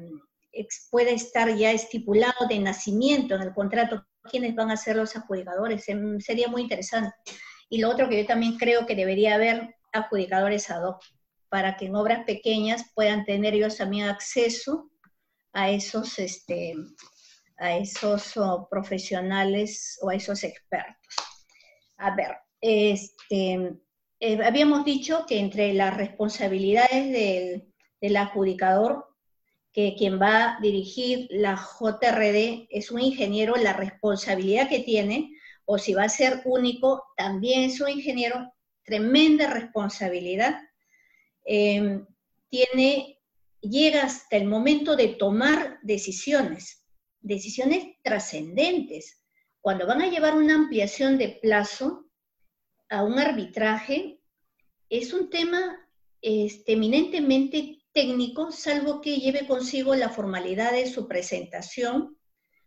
pueda estar ya estipulado de nacimiento en el contrato quiénes van a ser los adjudicadores. Em, sería muy interesante. Y lo otro que yo también creo que debería haber adjudicadores ad hoc, para que en obras pequeñas puedan tener ellos también acceso a esos, este, a esos oh, profesionales o a esos expertos. A ver, este, eh, habíamos dicho que entre las responsabilidades del, del adjudicador, que quien va a dirigir la JRD es un ingeniero, la responsabilidad que tiene, o si va a ser único, también es un ingeniero, tremenda responsabilidad. Eh, tiene llega hasta el momento de tomar decisiones, decisiones trascendentes. Cuando van a llevar una ampliación de plazo a un arbitraje, es un tema este, eminentemente técnico, salvo que lleve consigo la formalidad de su presentación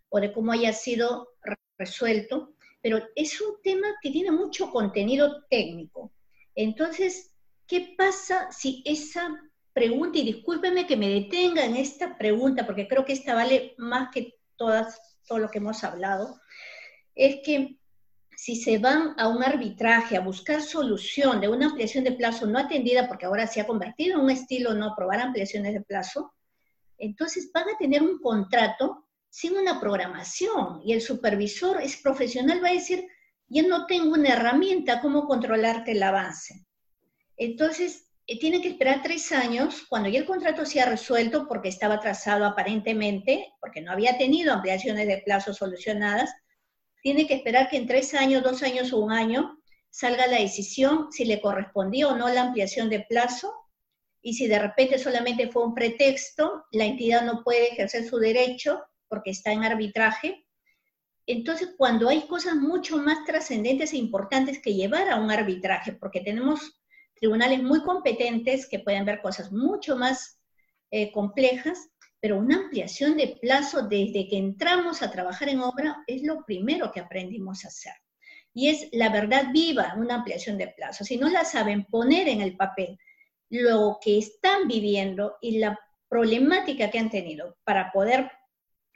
o de cómo haya sido resuelto, pero es un tema que tiene mucho contenido técnico. Entonces, ¿qué pasa si esa pregunta, y discúlpeme que me detenga en esta pregunta, porque creo que esta vale más que todas, todo lo que hemos hablado, es que si se van a un arbitraje a buscar solución de una ampliación de plazo no atendida, porque ahora se ha convertido en un estilo no aprobar ampliaciones de plazo, Entonces van a tener un contrato sin una programación y el supervisor es profesional, va a decir, ya no tengo una herramienta, ¿cómo controlarte el avance? Entonces, eh, tiene que esperar tres años cuando ya el contrato se ha resuelto porque estaba atrasado aparentemente, porque no había tenido ampliaciones de plazo solucionadas, tiene que esperar que en tres años, dos años o un año salga la decisión si le correspondía o no la ampliación de plazo y si de repente solamente fue un pretexto, la entidad no puede ejercer su derecho porque está en arbitraje. Entonces, cuando hay cosas mucho más trascendentes e importantes que llevar a un arbitraje, porque tenemos tribunales muy competentes que pueden ver cosas mucho más eh, complejas, pero una ampliación de plazo desde que entramos a trabajar en obra es lo primero que aprendimos a hacer. Y es la verdad viva, una ampliación de plazo. Si no la saben poner en el papel, lo que están viviendo y la problemática que han tenido para poder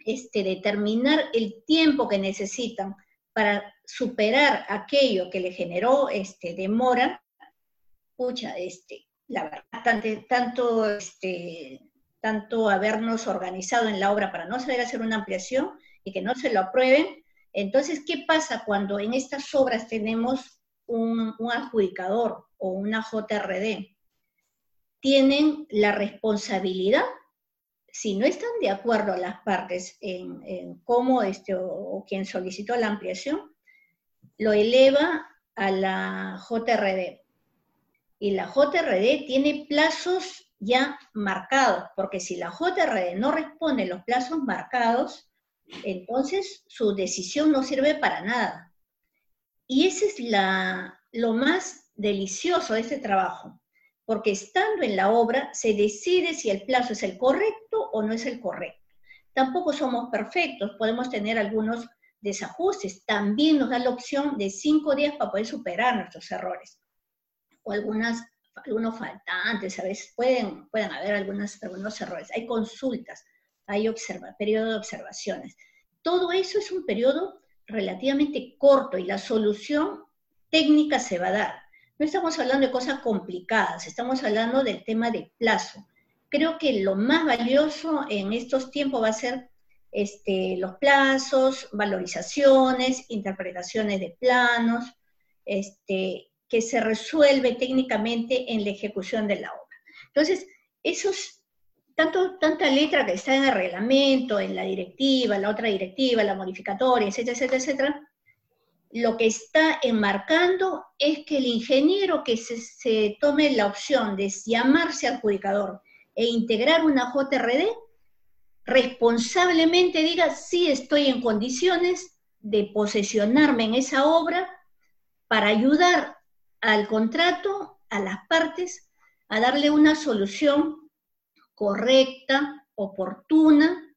este, determinar el tiempo que necesitan para superar aquello que le generó este, demora, pucha, este, la verdad, tanto, este, tanto habernos organizado en la obra para no saber hacer una ampliación y que no se lo aprueben. Entonces, ¿qué pasa cuando en estas obras tenemos un, adjudicador o una JRD? Tienen la responsabilidad si no están de acuerdo las partes en, cómo este, o, quien solicitó la ampliación, lo eleva a la JRD. Y la JRD tiene plazos ya marcados, porque si la JRD no responde los plazos marcados, entonces su decisión no sirve para nada. Y ese es la, lo más delicioso de este trabajo, porque estando en la obra se decide si el plazo es el correcto o no es el correcto. Tampoco somos perfectos, podemos tener algunos desajustes. También nos da la opción de cinco días para poder superar nuestros errores. O algunas, algunos faltantes, a veces pueden, pueden haber algunos, algunos errores. Hay consultas, hay observa, periodo de observaciones. Todo eso es un periodo relativamente corto y la solución técnica se va a dar. No estamos hablando de cosas complicadas, estamos hablando del tema de plazo. Creo que lo más valioso en estos tiempos va a ser este, los plazos, valorizaciones, interpretaciones de planos, este, que se resuelve técnicamente en la ejecución de la obra. Entonces, esos, tanto, tanta letra que está en el reglamento, en la directiva, la otra directiva, la modificatoria, etcétera, etcétera, etcétera, lo que está enmarcando es que el ingeniero que se, tome la opción de llamarse adjudicador e integrar una JRD, responsablemente diga, sí estoy en condiciones de posesionarme en esa obra para ayudar al contrato, a las partes, a darle una solución correcta, oportuna,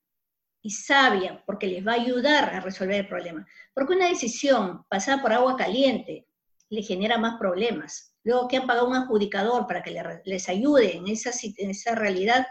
y sabia, porque les va a ayudar a resolver el problema. Porque una decisión pasada por agua caliente le genera más problemas. Luego que han pagado un adjudicador para que les ayude en esa, en esa realidad,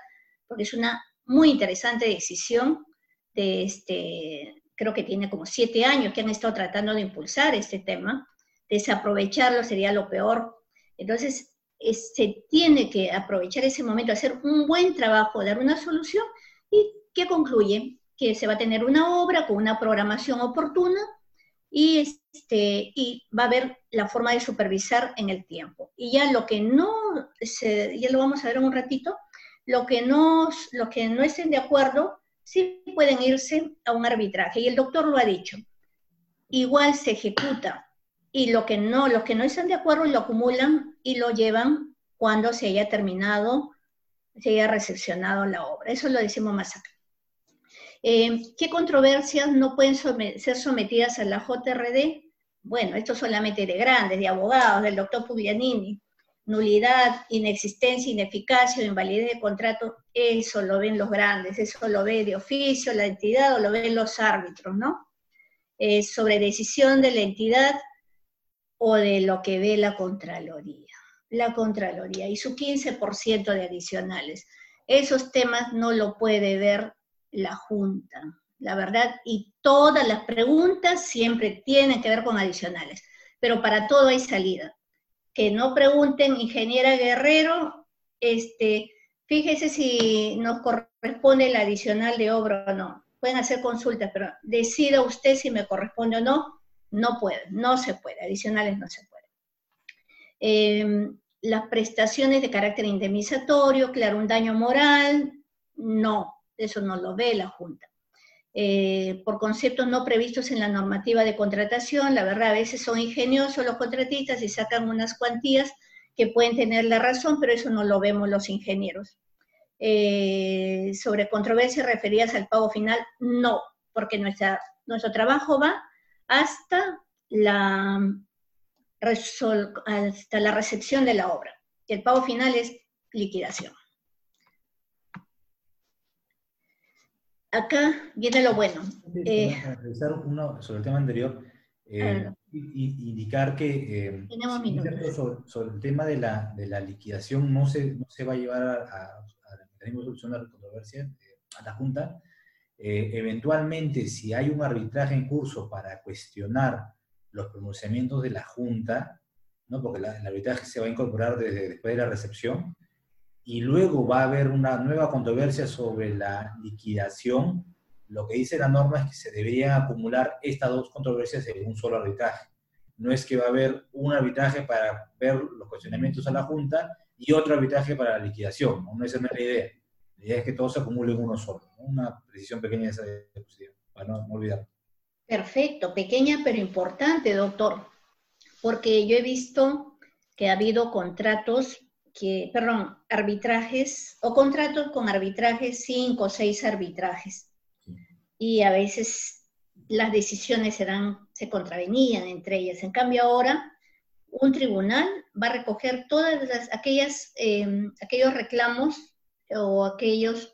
porque es una muy interesante decisión de este, creo que tiene como siete años que han estado tratando de impulsar este tema, desaprovecharlo sería lo peor. Entonces, se tiene que aprovechar ese momento, hacer un buen trabajo, dar una solución y que concluye que se va a tener una obra con una programación oportuna y, este, y va a haber la forma de supervisar en el tiempo. Y ya lo que no, ya lo vamos a ver en un ratito, lo que no, los que no estén de acuerdo, sí pueden irse a un arbitraje. Y el doctor lo ha dicho. Igual se ejecuta. Y lo que no, los que no están de acuerdo lo acumulan y lo llevan cuando se haya terminado, se haya recepcionado la obra. Eso lo decimos más acá. Eh, ¿Qué controversias no pueden ser sometidas a la JRD? Bueno, esto solamente de grandes, de abogados, del doctor Puglianini. Nulidad, inexistencia, ineficacia o invalidez de contrato, eso lo ven los grandes, eso lo ve de oficio la entidad o lo ven los árbitros, ¿no? Eh, sobre decisión de la entidad o de lo que ve la Contraloría. La Contraloría y su 15% de adicionales. Esos temas no lo puede ver la Junta, la verdad, y todas las preguntas siempre tienen que ver con adicionales, pero para todo hay salida. Que no pregunten, ingeniera Guerrero, este, fíjese si nos corresponde el adicional de obra o no. Pueden hacer consultas, pero decida usted si me corresponde o no. No puede, no se puede, adicionales no se puede. Em, las prestaciones de carácter indemnizatorio, claro, un daño moral, no, eso no lo ve la Junta. Eh, por conceptos no previstos en la normativa de contratación, la verdad a veces son ingeniosos los contratistas y sacan unas cuantías que pueden tener la razón, pero eso no lo vemos los ingenieros. Eh, sobre controversias referidas al pago final, no, porque nuestro trabajo va hasta la, hasta la recepción de la obra. El pago final es liquidación. acá viene lo bueno. Eh, uno sobre el tema anterior, eh, indicar que eh, sobre, el tema de la, de la liquidación no se, no se, va a llevar a, la mecanismo de solución de la controversia eh, a la Junta. Eventualmente, si hay un arbitraje en curso para cuestionar los pronunciamientos de la Junta, ¿no? porque el arbitraje se va a incorporar desde después de la recepción, y luego va a haber una nueva controversia sobre la liquidación, lo que dice la norma es que se deberían acumular estas dos controversias en un solo arbitraje. No es que va a haber un arbitraje para ver los cuestionamientos a la Junta y otro arbitraje para la liquidación. No, esa no es la idea. La idea es que todo se acumule en uno solo. Una precisión pequeña de esa diapositiva, para no, no olvidar. Perfecto, pequeña pero importante, doctor, porque yo he visto que ha habido contratos que, perdón, arbitrajes o contratos con arbitrajes, cinco o seis arbitrajes. Y a veces las decisiones eran, se contravenían entre ellas. En cambio ahora un tribunal va a recoger todas aquellas, em, aquellos reclamos o aquellos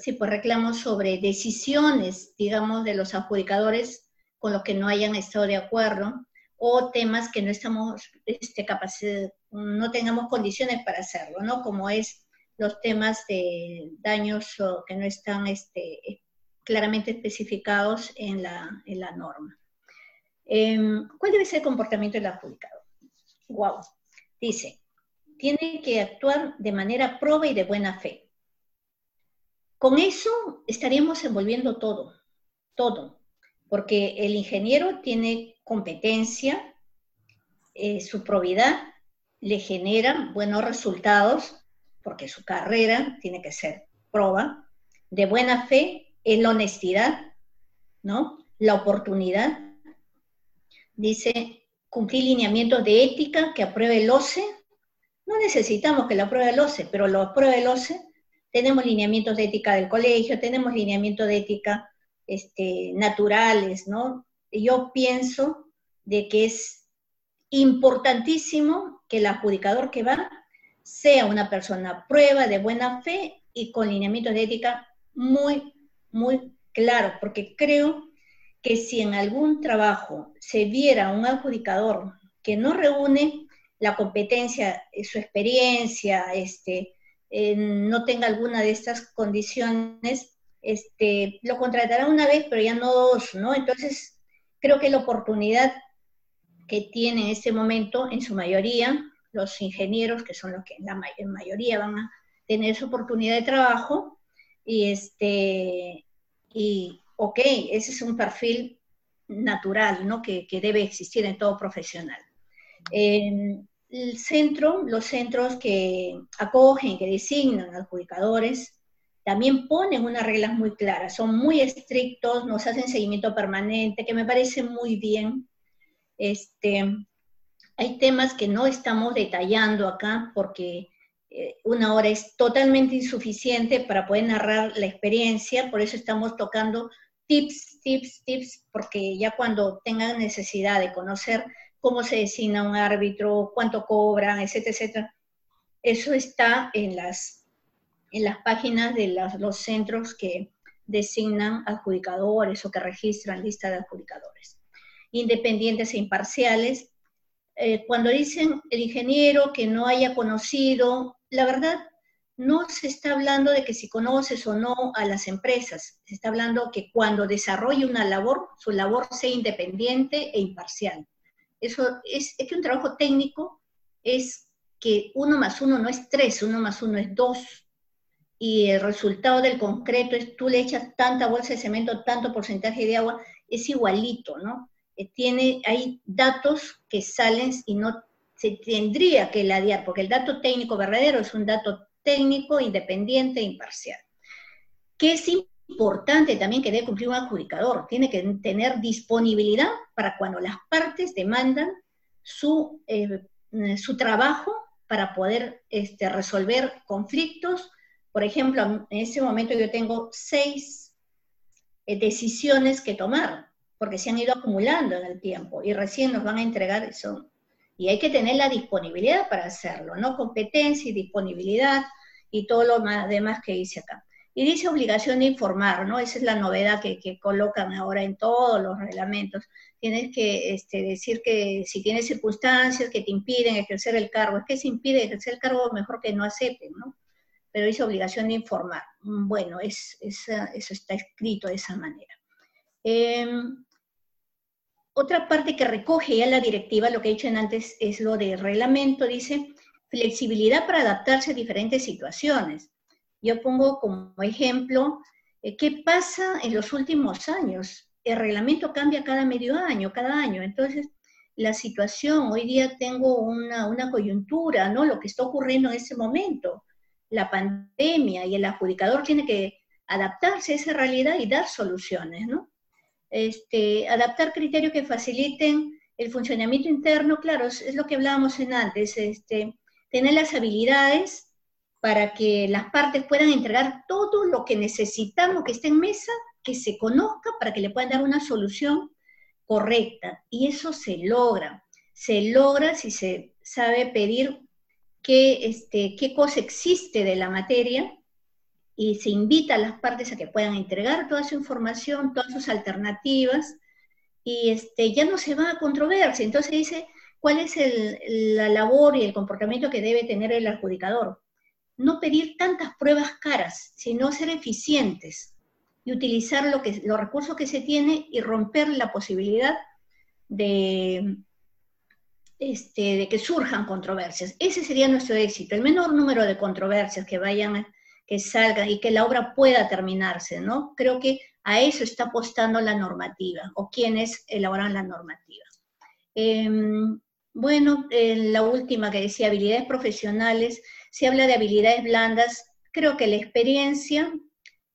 sí, pues reclamos sobre decisiones, digamos, de los adjudicadores con los que no hayan estado de acuerdo o temas que no estamos este, capaces, no tengamos condiciones para hacerlo, ¿no? Como es los temas de daños que no están este, claramente especificados en la, en la norma. Em, ¿Cuál debe ser el comportamiento del adjudicado? Wow. Dice, tiene que actuar de manera proba y de buena fe. Con eso estaríamos envolviendo todo, todo, porque el ingeniero tiene competencia, eh, su probidad le genera buenos resultados, porque su carrera tiene que ser proba, de buena fe, es la honestidad, ¿no? La oportunidad. Dice, cumplir lineamientos de ética que apruebe el OCE. No necesitamos que lo apruebe el OCE, pero lo apruebe el OCE. Tenemos lineamientos de ética del colegio, tenemos lineamientos de ética este, naturales, ¿no? yo pienso de que es importantísimo que el adjudicador que va sea una persona prueba de buena fe y con lineamientos de ética muy, muy claros, porque creo que si en algún trabajo se viera un adjudicador que no reúne la competencia, su experiencia, este, no tenga alguna de estas condiciones, este, lo contratará una vez, pero ya no dos, ¿no? Entonces, Creo que la oportunidad que tienen en este momento, en su mayoría, los ingenieros, que son los que en la mayoría van a tener esa oportunidad de trabajo, y este, y ok, ese es un perfil natural, ¿no? Que, debe existir en todo profesional. El centro, los centros que acogen, que designan adjudicadores, también ponen unas reglas muy claras, son muy estrictos, nos hacen seguimiento permanente, que me parece muy bien. Este, hay temas que no estamos detallando acá porque eh, una hora es totalmente insuficiente para poder narrar la experiencia, por eso estamos tocando tips, tips, tips, porque ya cuando tengan necesidad de conocer cómo se designa un árbitro, cuánto cobran, etcétera, etcétera, eso está en las en las páginas de los centros que designan adjudicadores o que registran lista de adjudicadores. Independientes e imparciales. Eh, cuando dicen el ingeniero que no haya conocido, la verdad no se está hablando de que si conoces o no a las empresas, se está hablando que cuando desarrolle una labor, su labor sea independiente e imparcial. Eso es, que un trabajo técnico es que uno más uno no es tres, uno más uno es dos, y el resultado del concreto es tú le echas tanta bolsa de cemento, tanto porcentaje de agua, es igualito, ¿no? Eh, tiene, hay datos que salen y no se tendría que ladear, porque el dato técnico verdadero es un dato técnico, independiente e imparcial. ¿Qué es importante también que debe cumplir un adjudicador? Tiene que tener disponibilidad para cuando las partes demandan su, eh, su trabajo para poder este, resolver conflictos. Por ejemplo, en ese momento yo tengo seis eh, decisiones que tomar, porque se han ido acumulando en el tiempo y recién nos van a entregar eso. Y hay que tener la disponibilidad para hacerlo, ¿no? Competencia y disponibilidad y todo lo demás que dice acá. Y dice obligación de informar, ¿no? Esa es la novedad que, colocan ahora en todos los reglamentos. Tienes que este, decir que si tienes circunstancias que te impiden ejercer el cargo, es que si impide ejercer el cargo, mejor que no acepten, ¿no? Pero dice obligación de informar. Bueno, es, eso está escrito de esa manera. Em, otra parte que recoge ya la directiva, lo que he dicho antes, es lo de reglamento, dice flexibilidad para adaptarse a diferentes situaciones. Yo pongo como ejemplo, eh, ¿qué pasa en los últimos años? El reglamento cambia cada medio año, cada año. Entonces, la situación, hoy día tengo una, una coyuntura, ¿no? Lo que está ocurriendo en ese momento, la pandemia, y el adjudicador tiene que adaptarse a esa realidad y dar soluciones, ¿no? Este, adaptar criterios que faciliten el funcionamiento interno, claro, es, lo que hablábamos en antes, este, tener las habilidades para que las partes puedan entregar todo lo que necesitamos que esté en mesa, que se conozca para que le puedan dar una solución correcta. Y eso se logra. Se logra si se sabe pedir qué, este, qué cosa existe de la materia y se invita a las partes a que puedan entregar toda su información, todas sus alternativas, y este, ya no se va a controversia. Entonces dice, ¿cuál es la labor y el comportamiento que debe tener el adjudicador? No pedir tantas pruebas caras, sino ser eficientes y utilizar lo que, los recursos que se tiene y romper la posibilidad de, este, que surjan controversias. Ese sería nuestro éxito, el menor número de controversias que vayan, que salgan y que la obra pueda terminarse, ¿no? Creo que a eso está apostando la normativa o quienes elaboran la normativa. Em, bueno, la última que decía, habilidades profesionales, se habla de habilidades blandas, creo que la experiencia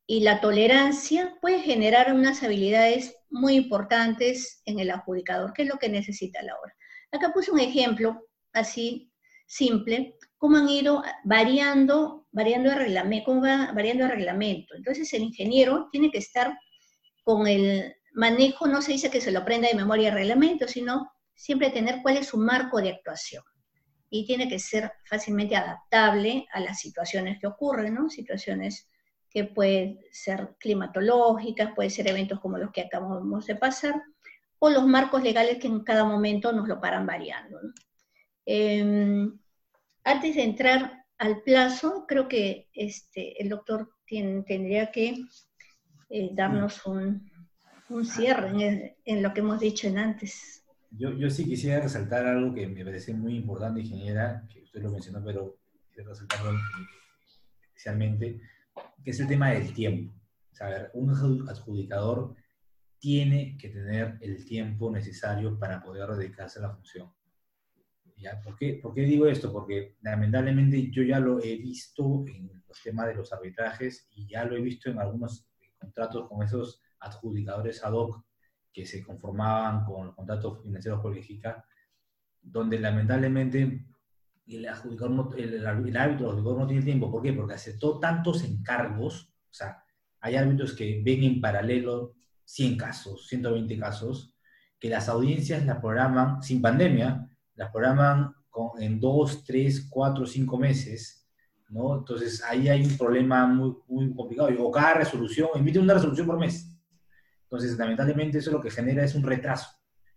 y la tolerancia pueden generar unas habilidades muy importantes en el adjudicador, que es lo que necesita la obra. Acá puse un ejemplo así simple, cómo han ido variando, variando el reglamento, cómo va variando el reglamento. Entonces el ingeniero tiene que estar con el manejo, no se dice que se lo aprenda de memoria el reglamento, sino siempre tener cuál es su marco de actuación y tiene que ser fácilmente adaptable a las situaciones que ocurren, ¿no? Situaciones que pueden ser climatológicas, pueden ser eventos como los que acabamos de pasar, o los marcos legales que en cada momento nos lo paran variando. Em, antes de entrar al plazo, creo que este, el doctor tendría que eh, darnos un, cierre en, en, lo que hemos dicho en antes. Yo, yo sí quisiera resaltar algo que me parece muy importante, ingeniera, que usted lo mencionó, pero quisiera resaltarlo especialmente, que es el tema del tiempo. Saber, un adjudicador tiene que tener el tiempo necesario para poder dedicarse a la función. ¿Ya? ¿Por, qué, ¿Por qué digo esto? Porque lamentablemente yo ya lo he visto en los temas de los arbitrajes y ya lo he visto en algunos contratos con esos adjudicadores ad hoc que se conformaban con los contratos financieros por donde lamentablemente el, adjudicador el, el, árbitro no tiene tiempo. ¿Por qué? Porque aceptó tantos encargos, o sea, hay árbitros que ven en paralelo 100 casos, 120 casos, que las audiencias las programan sin pandemia, las programan con, en 2, 3, 4, 5 meses, ¿no? Entonces ahí hay un problema muy, muy complicado. O cada resolución, emite una resolución por mes. Entonces, lamentablemente eso lo que genera es un retraso.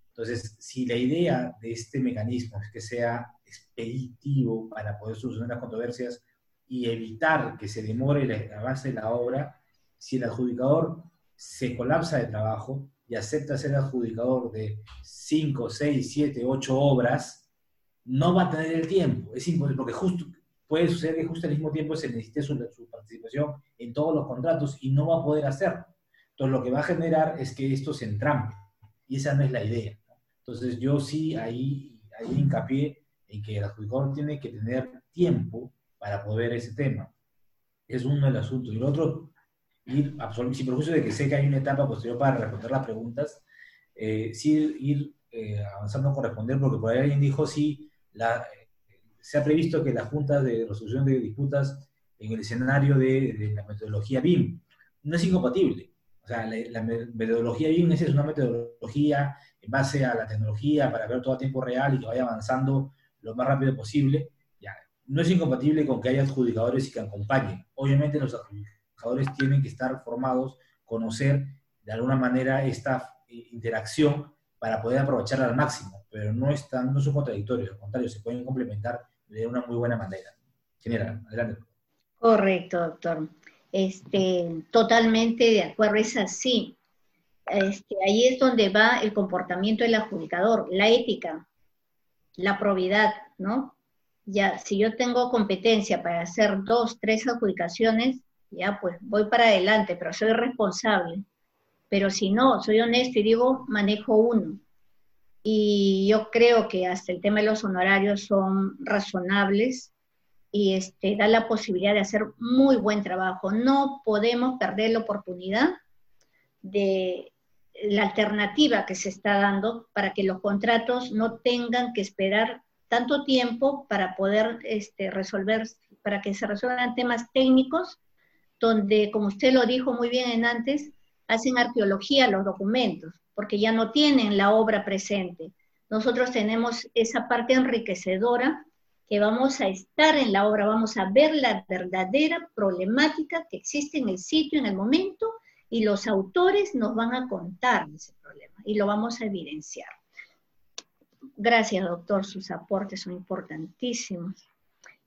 Entonces, si la idea de este mecanismo es que sea expeditivo para poder solucionar las controversias y evitar que se demore el avance de la obra, si el adjudicador se colapsa de trabajo y acepta ser adjudicador de 5, 6, 7, 8 obras, no va a tener el tiempo. Es imposible, porque justo puede suceder que justo al mismo tiempo se necesite su, su, participación en todos los contratos y no va a poder hacerlo. Entonces, lo que va a generar es que esto se entrampe, y esa no es la idea. Entonces, yo sí ahí, ahí hincapié en que el adjudicador tiene que tener tiempo para poder ese tema. Es uno del asunto. Y el otro, ir, sin perjuicio de que sé que hay una etapa posterior para responder las preguntas, eh, sí ir eh, avanzando con responder, porque por ahí alguien dijo, sí, la, se ha previsto que la Junta de Resolución de Disputas en el escenario de, la metodología BIM no es incompatible. O sea, la, metodología BIM es una metodología en base a la tecnología para ver todo a tiempo real y que vaya avanzando lo más rápido posible. Ya, no es incompatible con que haya adjudicadores y que acompañen. Obviamente los adjudicadores tienen que estar formados, conocer de alguna manera esta eh, interacción para poder aprovecharla al máximo, pero no, están, no son contradictorios, al contrario, se pueden complementar de una muy buena manera. General, adelante. Correcto, doctor. Este, totalmente de acuerdo, es así. Este, ahí es donde va el comportamiento del adjudicador, la ética, la probidad, ¿no? Ya, si yo tengo competencia para hacer dos, tres adjudicaciones, ya pues voy para adelante, pero soy responsable. Pero si no, soy honesto y digo, manejo uno. Y yo creo que hasta el tema de los honorarios son razonables y este, da la posibilidad de hacer muy buen trabajo. No podemos perder la oportunidad de la alternativa que se está dando para que los contratos no tengan que esperar tanto tiempo para poder este, resolver, para que se resuelvan temas técnicos, donde, como usted lo dijo muy bien en antes, hacen arqueología los documentos porque ya no tienen la obra presente. Nosotros tenemos esa parte enriquecedora vamos a estar en la obra, vamos a ver la verdadera problemática que existe en el sitio, en el momento, y los autores nos van a contar ese problema y lo vamos a evidenciar. Gracias, doctor, sus aportes son importantísimos.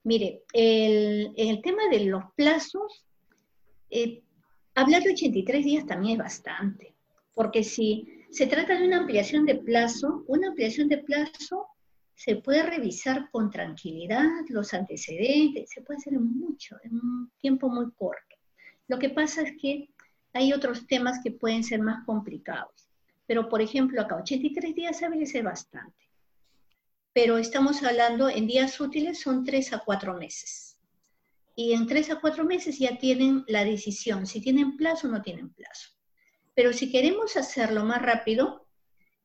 Mire, el, el tema de los plazos, eh, hablar de 83 días también es bastante, porque si se trata de una ampliación de plazo. Una ampliación de plazo se puede revisar con tranquilidad los antecedentes, se puede hacer mucho, en un tiempo muy corto. Lo que pasa es que hay otros temas que pueden ser más complicados. Pero, por ejemplo, acá 83 días hábiles es bastante. Pero estamos hablando en días útiles son 3 a 4 meses. Y en 3 a 4 meses ya tienen la decisión, si tienen plazo o no tienen plazo. Pero si queremos hacerlo más rápido,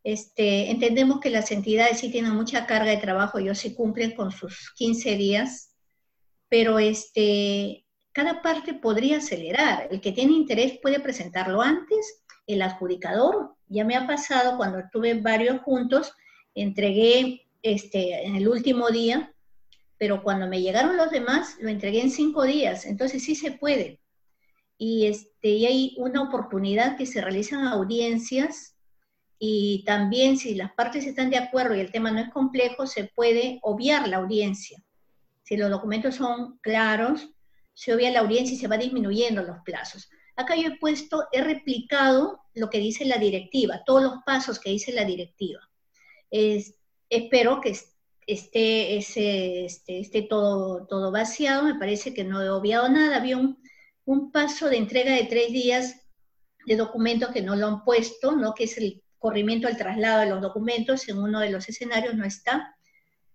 este, entendemos que las entidades sí tienen mucha carga de trabajo, ellos sí cumplen con sus 15 días, pero este, cada parte podría acelerar. El que tiene interés puede presentarlo antes, el adjudicador, ya me ha pasado cuando tuve varios juntos, entregué este, en el último día, pero cuando me llegaron los demás, lo entregué en cinco días, entonces sí se puede y, este, y hay una oportunidad que se realizan audiencias y también si las partes están de acuerdo y el tema no es complejo, se puede obviar la audiencia. Si los documentos son claros, se obvia la audiencia y se va disminuyendo los plazos. Acá yo he puesto, he replicado lo que dice la directiva, todos los pasos que dice la directiva. espero que esté, ese, esté, esté todo, todo vaciado, me parece que no he obviado nada. Había un, un paso de entrega de tres días de documentos que no lo han puesto, ¿no? que es el corrimiento al traslado de los documentos, en uno de los escenarios no está.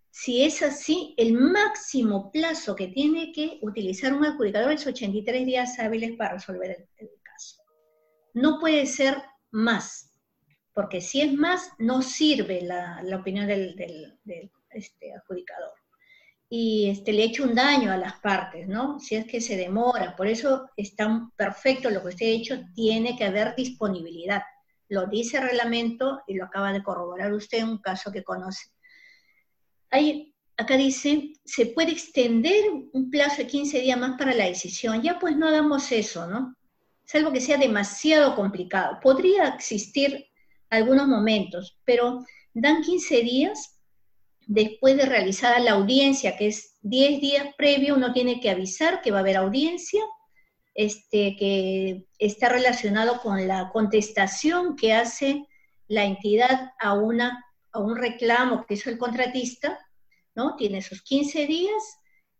Si es así, el máximo plazo que tiene que utilizar un adjudicador es 83 días hábiles para resolver el, caso. No puede ser más, porque si es más, no sirve la, opinión del, este, adjudicador y este, le hecho un daño a las partes, ¿no? Si es que se demora. Por eso es tan perfecto lo que usted ha hecho, tiene que haber disponibilidad. Lo dice el reglamento y lo acaba de corroborar usted en un caso que conoce. Hay, acá dice, se puede extender un plazo de 15 días más para la decisión. Ya pues no hagamos eso, ¿no? Es algo que sea demasiado complicado. Podría existir algunos momentos, pero dan 15 días después de realizada la audiencia, que es 10 días previo, uno tiene que avisar que va a haber audiencia, este, que está relacionado con la contestación que hace la entidad a, una, a un reclamo que hizo el contratista, ¿no? Tiene sus 15 días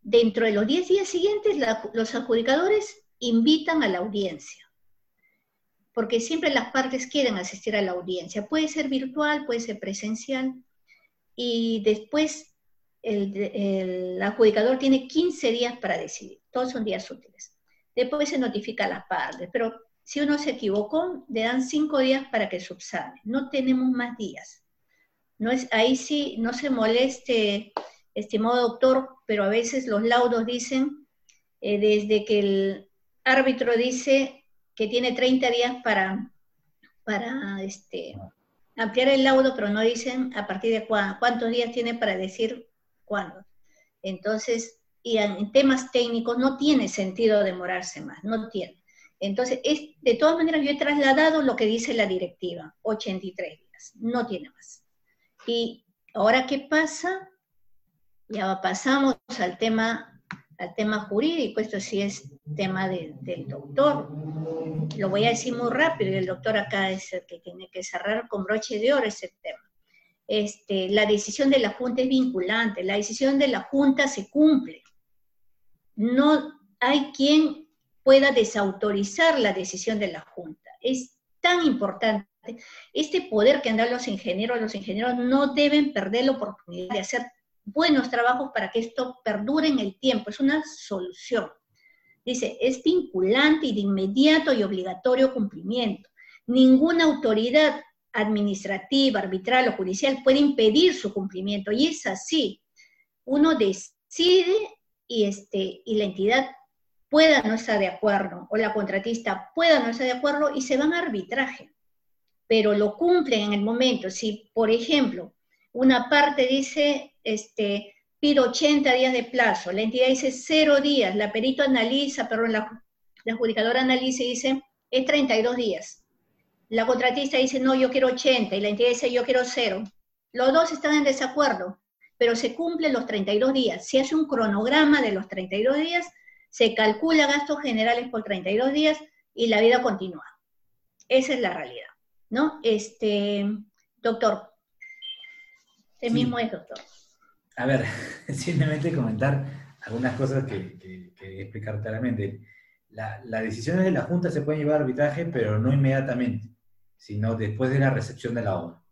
dentro de los 10 días siguientes los adjudicadores invitan a la audiencia, porque siempre las partes quieren asistir a la audiencia. Puede ser virtual, puede ser presencial, y después el, adjudicador tiene 15 días para decidir, todos son días útiles. Después se notifica a las partes, pero si uno se equivocó, le dan 5 días para que subsane, no tenemos más días. No es, ahí sí, no se moleste, estimado doctor, pero a veces los laudos dicen, eh, desde que el árbitro dice que tiene 30 días para, para este, ampliar el laudo, pero no dicen a partir de cuántos días tiene para decir cuándo. Entonces, y en temas técnicos no tiene sentido demorarse más, no tiene. Entonces, es, de todas maneras, yo he trasladado lo que dice la directiva, 83 días, no tiene más. Y ahora, ¿qué pasa? Ya pasamos al tema al tema jurídico, esto sí es tema del doctor. Lo voy a decir muy rápido, y el doctor acá es el que tiene que cerrar con broche de oro ese tema. Este, la decisión de la Junta es vinculante, la decisión de la Junta se cumple. No hay quien pueda desautorizar la decisión de la Junta. Es tan importante. Este poder que han dado los ingenieros, los ingenieros no deben perder la oportunidad de hacer buenos trabajos para que esto perdure en el tiempo. Es una solución. Dice, es vinculante y de inmediato y obligatorio cumplimiento. Ninguna autoridad administrativa, arbitral o judicial puede impedir su cumplimiento. Y es así. Uno decide y, este, y la entidad pueda no estar de acuerdo, o la contratista pueda no estar de acuerdo, y se van a arbitraje. Pero lo cumplen en el momento. Si, por ejemplo, una parte dice, este, pido 80 días de plazo, la entidad dice 0 días, la perito analiza, perdón, la, la adjudicadora analiza y dice, es 32 días. La contratista dice, no, yo quiero 80, y la entidad dice, yo quiero 0. Los dos están en desacuerdo, pero se cumplen los 32 días. Se hace un cronograma de los 32 días, se calcula gastos generales por 32 días y la vida continúa. Esa es la realidad, ¿no? Este, doctor, el mismo es, doctor. A ver, simplemente comentar algunas cosas que, que, explicar claramente. las decisiones de la Junta se pueden llevar a arbitraje, pero no inmediatamente, sino después de la recepción de la obra.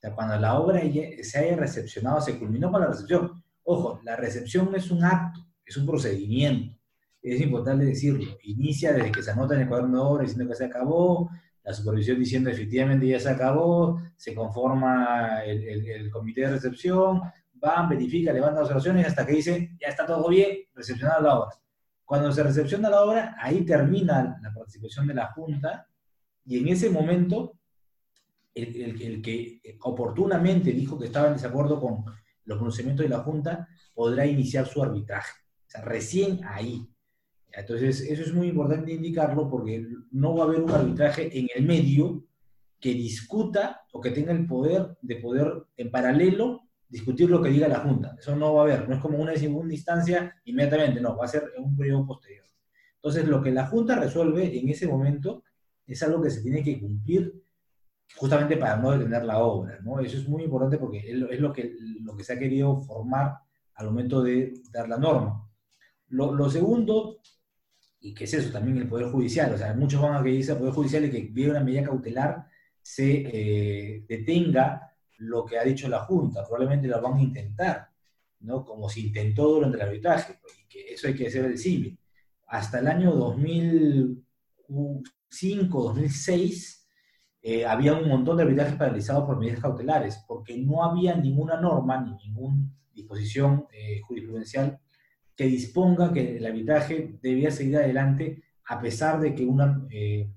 O sea, cuando la obra se haya recepcionado, se culminó con la recepción. Ojo, la recepción es un acto, es un procedimiento. Es importante decirlo. Inicia desde que se anota en el cuaderno de obra diciendo que se acabó, la supervisión diciendo efectivamente ya se acabó, se conforma el, comité de recepción, van, verifican, levantan observaciones hasta que dice ya está todo bien, recepcionada la obra. Cuando se recepciona la obra, ahí termina la participación de la Junta y en ese momento el, que oportunamente dijo que estaba en desacuerdo con los conocimientos de la Junta podrá iniciar su arbitraje. O sea, recién ahí. Entonces, eso es muy importante indicarlo porque no va a haber un arbitraje en el medio que discuta o que tenga el poder de poder en paralelo discutir lo que diga la Junta. Eso no va a haber, no es como una segunda instancia inmediatamente, no, va a ser en un periodo posterior. Entonces, lo que la Junta resuelve en ese momento es algo que se tiene que cumplir justamente para no detener la obra, ¿no? Eso es muy importante porque es lo, que, lo que se ha querido formar al momento de dar la norma. Lo, lo segundo y que es eso también el Poder Judicial. O sea, muchos van a que dice el Poder Judicial y que viene una medida cautelar se eh, detenga lo que ha dicho la Junta. Probablemente lo van a intentar, ¿no? Como se intentó durante el arbitraje, y que eso hay que ser civil. Hasta el año 2005, 2006, eh, había un montón de arbitrajes paralizados por medidas cautelares, porque no había ninguna norma ni ninguna disposición eh, jurisprudencial que disponga que el arbitraje debía seguir adelante a pesar de que una, eh,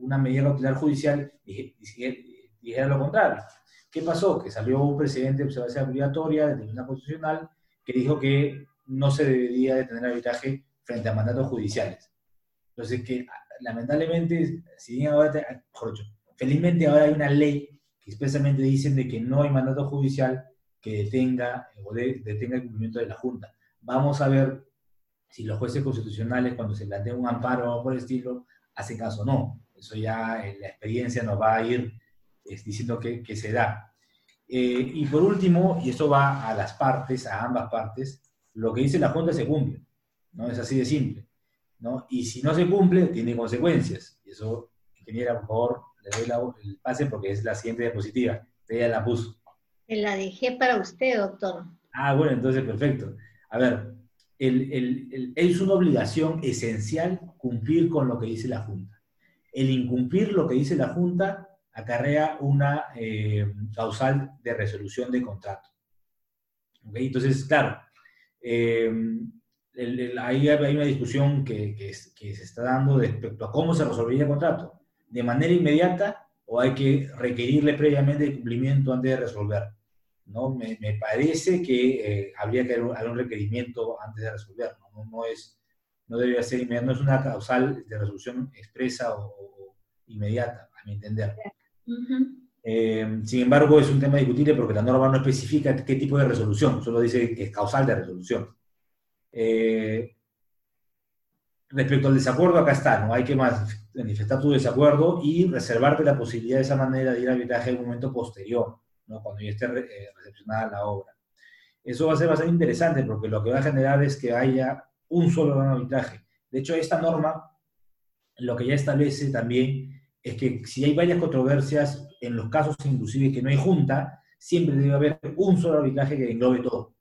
una medida cautelar judicial dijera lo contrario. ¿Qué pasó? Que salió un presidente de observación obligatoria de Tribunal Constitucional que dijo que no se debería detener arbitraje frente a mandatos judiciales. Entonces, que lamentablemente, si bien ahora, felizmente ahora hay una ley que expresamente dicen de que no hay mandato judicial que detenga o detenga el cumplimiento de la Junta. Vamos a ver si los jueces constitucionales, cuando se plantea un amparo o por el estilo, hacen caso o no. Eso ya en la experiencia nos va a ir diciendo que, se da. Eh, y por último, y esto va a las partes, a ambas partes, lo que dice la Junta se cumple, ¿no? Es así de simple, ¿no? Y si no se cumple, tiene consecuencias. Y eso, ingeniera, por favor, le doy el pase porque es la siguiente diapositiva. Ella la puso. La dejé para usted, doctor. Ah, bueno, entonces perfecto. A ver, es una obligación esencial cumplir con lo que dice la Junta. El incumplir lo que dice la Junta acarrea una eh, causal de resolución de contrato. Entonces, claro, eh, ahí hay una discusión que, que, se está dando respecto a cómo se resolvería el contrato. ¿De manera inmediata o hay que requerirle previamente el cumplimiento antes de resolver? ¿no? Me, me parece que eh, habría que haber un requerimiento antes de resolver. No, no, es, no debe ser inmediato, no es una causal de resolución expresa o, inmediata, a mi entender. Eh, sin embargo, es un tema discutible porque la norma no especifica qué tipo de resolución, solo dice que es causal de resolución. Eh, respecto al desacuerdo, acá está, ¿no? Hay que manifestar tu desacuerdo y reservarte la posibilidad de esa manera de ir a arbitraje en un momento posterior, ¿no? Cuando ya esté eh, recepcionada la obra. Eso va a ser bastante interesante porque lo que va a generar es que haya un solo arbitraje. De hecho, esta norma lo que ya establece también es que si hay varias controversias, en los casos inclusive que no hay junta, siempre debe haber un solo arbitraje que englobe todo,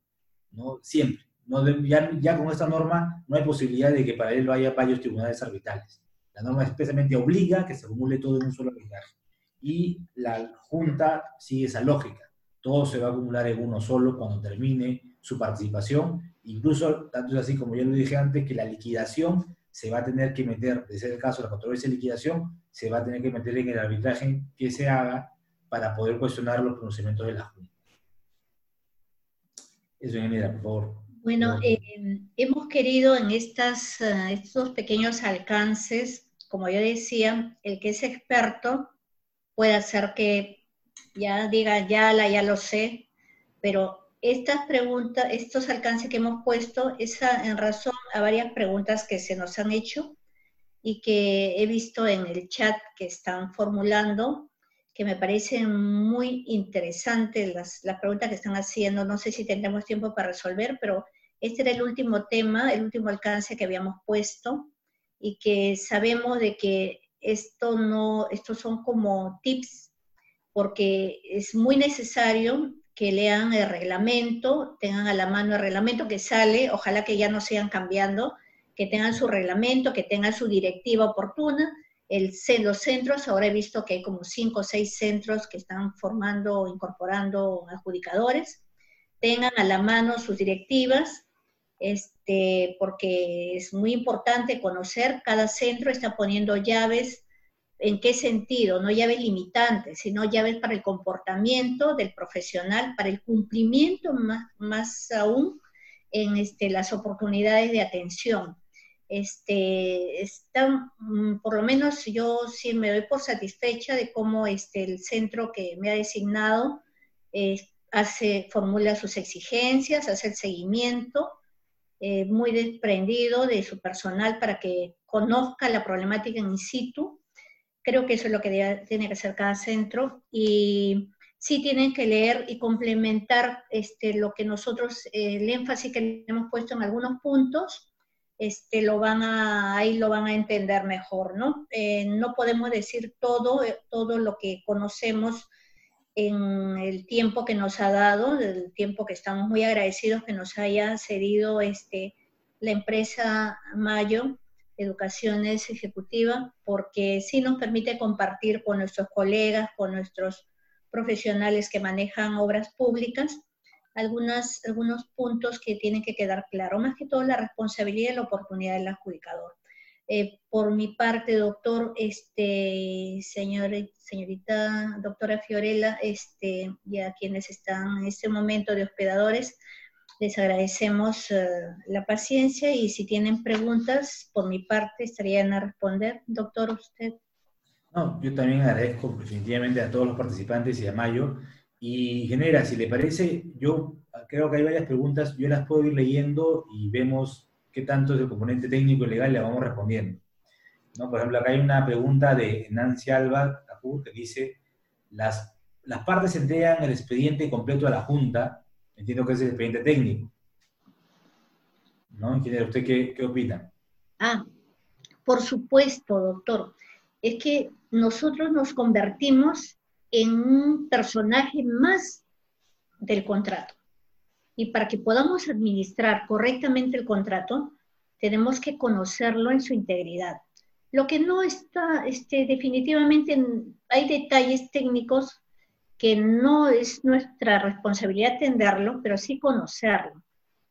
¿no? Siempre. No ya, ya, con esta norma no hay posibilidad de que para él haya varios tribunales arbitrales. La norma especialmente obliga que se acumule todo en un solo arbitraje. Y la Junta sigue esa lógica. Todo se va a acumular en uno solo cuando termine su participación. Incluso, tanto es así como ya lo dije antes, que la liquidación se va a tener que meter, de ser el caso de la controversia de liquidación, se va a tener que meter en el arbitraje que se haga para poder cuestionar los conocimientos de la Junta. Eso, ingeniera, por favor. Bueno, eh, hemos querido en estas, eh, estos pequeños alcances, como yo decía, el que es experto puede hacer que ya diga, ya la, ya lo sé, pero estas preguntas, estos alcances que hemos puesto es en razón a varias preguntas que se nos han hecho y que he visto en el chat que están formulando, que me parecen muy interesantes las, las preguntas que están haciendo. No sé si tendremos tiempo para resolver, pero este era el último tema, el último alcance que habíamos puesto y que sabemos de que esto no, estos son como tips porque es muy necesario que lean el reglamento, tengan a la mano el reglamento que sale, ojalá que ya no sigan cambiando, que tengan su reglamento, que tengan su directiva oportuna. El, los centros, ahora he visto que hay como cinco o seis centros que están formando o incorporando adjudicadores, tengan a la mano sus directivas, este, porque es muy importante conocer, cada centro está poniendo llaves ¿En qué sentido? No llaves limitantes, sino llaves para el comportamiento del profesional, para el cumplimiento más, más aún en este, las oportunidades de atención. Este, están, mm, por lo menos yo sí me doy por satisfecha de cómo este, el centro que me ha designado eh, hace, formula sus exigencias, hace el seguimiento, eh, muy desprendido de su personal para que conozca la problemática in situ Creo que eso es lo que tiene que hacer cada centro y sí tienen que leer y complementar este, lo que nosotros, eh, el énfasis que hemos puesto en algunos puntos, este, lo van a, ahí lo van a entender mejor, ¿no? Eh, no podemos decir todo, eh, todo lo que conocemos en el tiempo que nos ha dado, el tiempo que estamos muy agradecidos que nos haya cedido este, la empresa Mayo educación es ejecutiva, porque sí nos permite compartir con nuestros colegas, con nuestros profesionales que manejan obras públicas, algunas, algunos puntos que tienen que quedar claros, más que todo la responsabilidad y la oportunidad del adjudicador. Eh, por mi parte, doctor, este, señor, señorita doctora Fiorella, este, y a quienes están en este momento de hospedadores, les agradecemos eh, la paciencia y si tienen preguntas, por mi parte, estarían a responder. Doctor, usted. No, yo también agradezco definitivamente a todos los participantes y a Mayo. Y Genera, si le parece, yo creo que hay varias preguntas, yo las puedo ir leyendo y vemos qué tanto es el componente técnico y legal le vamos respondiendo. ¿No? Por ejemplo, acá hay una pregunta de Nancy Alba que dice, las, las partes entregan el expediente completo a la Junta Entiendo que es el expediente técnico. ¿no? Ingeniero, ¿usted qué, qué opina? Ah, por supuesto, doctor. Es que nosotros nos convertimos en un personaje más del contrato. Y para que podamos administrar correctamente el contrato, tenemos que conocerlo en su integridad. Lo que no está, este, definitivamente hay detalles técnicos que no es nuestra responsabilidad atenderlo, pero sí conocerlo,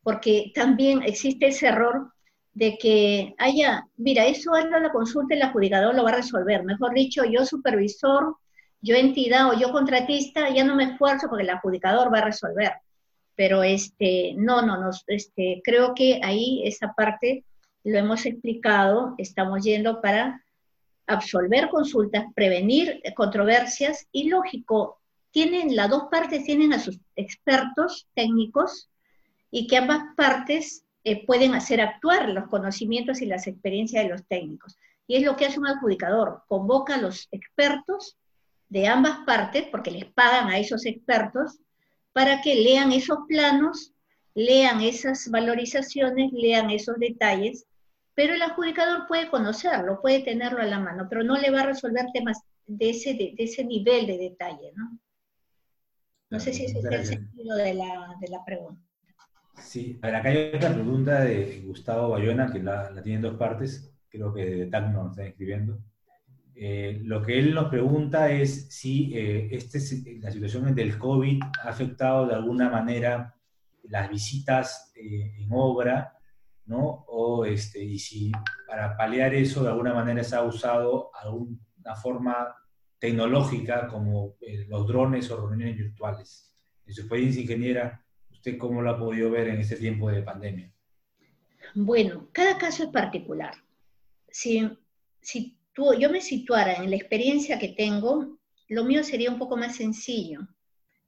porque también existe ese error de que haya, mira, eso hazlo la consulta y el adjudicador lo va a resolver. Mejor dicho, yo supervisor, yo entidad o yo contratista, ya no me esfuerzo porque el adjudicador va a resolver. Pero este, no, no, no, este, creo que ahí esa parte lo hemos explicado, estamos yendo para absolver consultas, prevenir controversias y lógico, tienen, las dos partes tienen a sus expertos técnicos y que ambas partes eh, pueden hacer actuar los conocimientos y las experiencias de los técnicos. Y es lo que hace un adjudicador, convoca a los expertos de ambas partes, porque les pagan a esos expertos, para que lean esos planos, lean esas valorizaciones, lean esos detalles, pero el adjudicador puede conocerlo, puede tenerlo a la mano, pero no le va a resolver temas de ese, de, ese nivel de detalle, ¿no? No sé si ese es el sentido de la, de la pregunta. Sí, a ver, acá hay otra pregunta de Gustavo Bayona, que la, tiene en dos partes, creo que de TAC nos está escribiendo. Eh, lo que él nos pregunta es si eh, este, la situación del COVID ha afectado de alguna manera las visitas eh, en obra, ¿no? O este, y si para paliar eso de alguna manera se ha usado alguna forma tecnológica como los drones o reuniones virtuales. En su experiencia ingeniera, ¿Usted cómo lo ha podido ver en este tiempo de pandemia? Bueno, cada caso es particular. Si, si yo me situara en la experiencia que tengo, lo mío sería un poco más sencillo,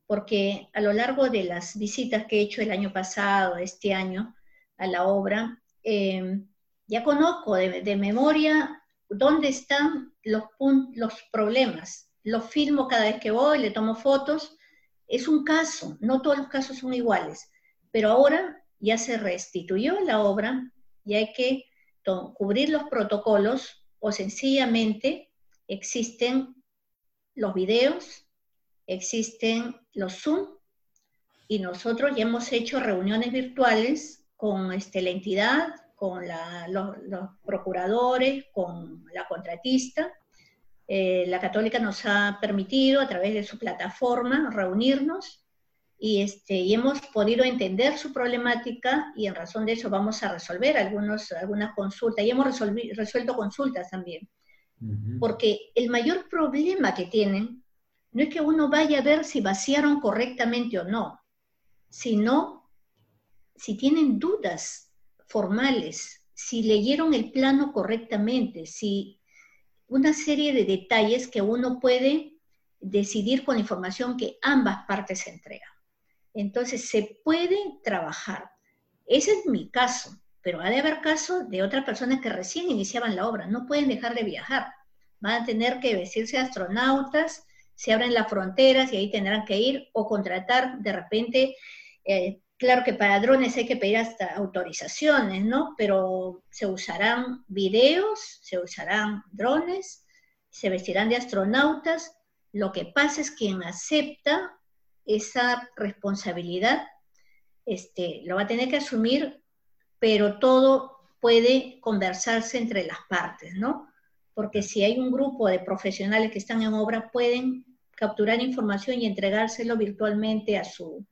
porque a lo largo de las visitas que he hecho el año pasado, este año, a la obra, eh, ya conozco de, de, memoria dónde están los, los problemas. Los filmo cada vez que voy, le tomo fotos es un caso, no todos los casos son iguales, pero ahora ya se restituyó la obra y hay que cubrir los protocolos o sencillamente existen los videos, existen los Zoom y nosotros ya hemos hecho reuniones virtuales con este, la entidad, con los procuradores, con la contratista. Eh, la Católica nos ha permitido a través de su plataforma reunirnos y, este, y hemos podido entender su problemática y en razón de eso vamos a resolver algunos, algunas consultas y hemos resuelto consultas también. Porque el mayor problema que tienen no es que uno vaya a ver si vaciaron correctamente o no, sino si tienen dudas formales, si leyeron el plano correctamente, si una serie de detalles que uno puede decidir con información que ambas partes entregan. Entonces, se puede trabajar. Ese es mi caso, pero ha de haber casos de otras personas que recién iniciaban la obra, no pueden dejar de viajar. Van a tener que vestirse astronautas, se abren las fronteras y ahí tendrán que ir o contratar de repente eh, Claro que para drones hay que pedir hasta autorizaciones, ¿no? Pero se usarán videos, se usarán drones, se vestirán de astronautas. Lo que pasa es quien acepta esa responsabilidad este, lo va a tener que asumir, pero todo puede conversarse entre las partes, ¿no? Porque si hay un grupo de profesionales que están en obra, pueden capturar información y entregárselo virtualmente a su,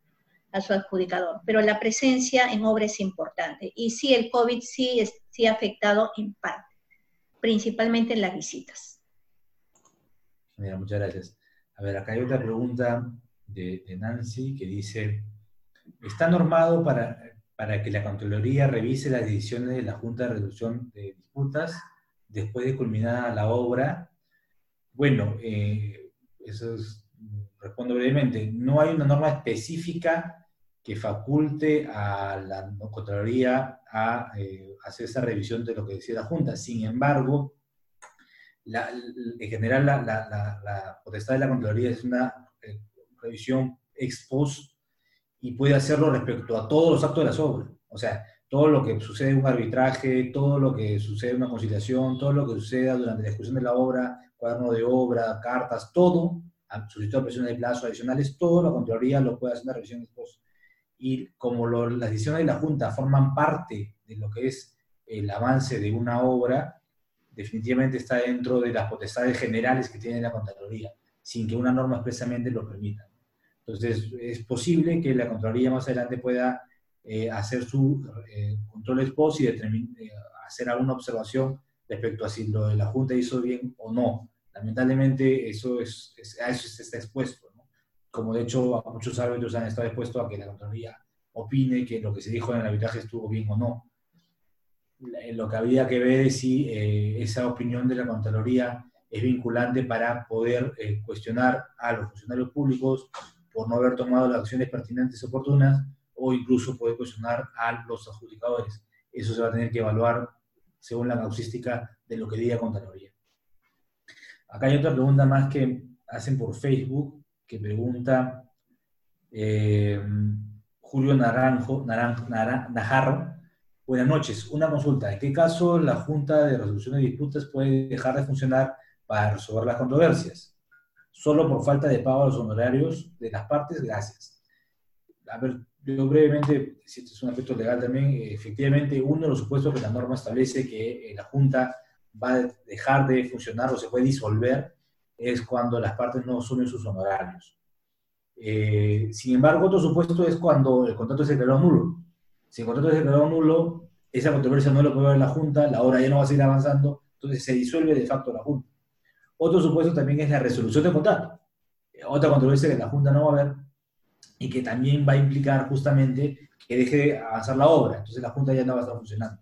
a su adjudicador, pero la presencia en obra es importante. Y sí, el COVID sí, sí ha afectado en parte, principalmente en las visitas. Mira, muchas gracias. A ver, acá hay otra pregunta de, Nancy que dice, ¿está normado para, para que la Contraloría revise las decisiones de la Junta de Reducción de Disputas después de culminada la obra? Bueno, eh, eso es, respondo brevemente, no hay una norma específica que faculte a la Contraloría a eh, hacer esa revisión de lo que decía la Junta. Sin embargo, en general la, potestad de la Contraloría es una revisión ex post y puede hacerlo respecto a todos los actos de las obras. O sea, todo lo que sucede en un arbitraje, todo lo que sucede en una conciliación, todo lo que suceda durante la ejecución de la obra, cuaderno de obra, cartas, todo, solicitud de presiones de plazo adicionales, todo la Contraloría lo puede hacer una revisión de post. Y como las decisiones de la Junta forman parte de lo que es el avance de una obra, definitivamente está dentro de las potestades generales que tiene la Contraloría, sin que una norma expresamente lo permita. Entonces, es posible que la Contraloría más adelante pueda eh, hacer su eh, control ex post y eh, hacer alguna observación respecto a si lo de la Junta hizo bien o no. Lamentablemente, eso, es, a eso se está expuesto. Como de hecho, muchos árbitros han estado expuestos a que la Contraloría opine que lo que se dijo en el arbitraje estuvo bien o no lo que había que ver es si eh, esa opinión de la Contraloría es vinculante para poder eh, cuestionar a los funcionarios públicos por no haber tomado las acciones pertinentes y oportunas, o incluso poder cuestionar a los adjudicadores. Eso se va a tener que evaluar según la causística de lo que diga Contraloría. Acá hay otra pregunta más que hacen por Facebook, que pregunta eh, Julio Naranjo, Najarro, Buenas noches. Una consulta. ¿En qué caso la Junta de Resolución de Disputas puede dejar de funcionar para resolver las controversias? Solo por falta de pago a los honorarios de las partes. Gracias. A ver, yo brevemente, si esto es un aspecto legal también, efectivamente, uno de los supuestos que la norma establece que eh, la Junta va a dejar de funcionar o se puede disolver es cuando las partes no asumen sus honorarios. Eh, sin embargo, otro supuesto es cuando el contrato se declaró nulo. Si el contrato es declarado nulo, esa controversia no lo puede ver la Junta, la obra ya no va a seguir avanzando, entonces se disuelve de facto la Junta. Otro supuesto también es la resolución del contrato. Otra controversia que la Junta no va a ver y que también va a implicar justamente que deje de avanzar la obra. Entonces la Junta ya no va a estar funcionando.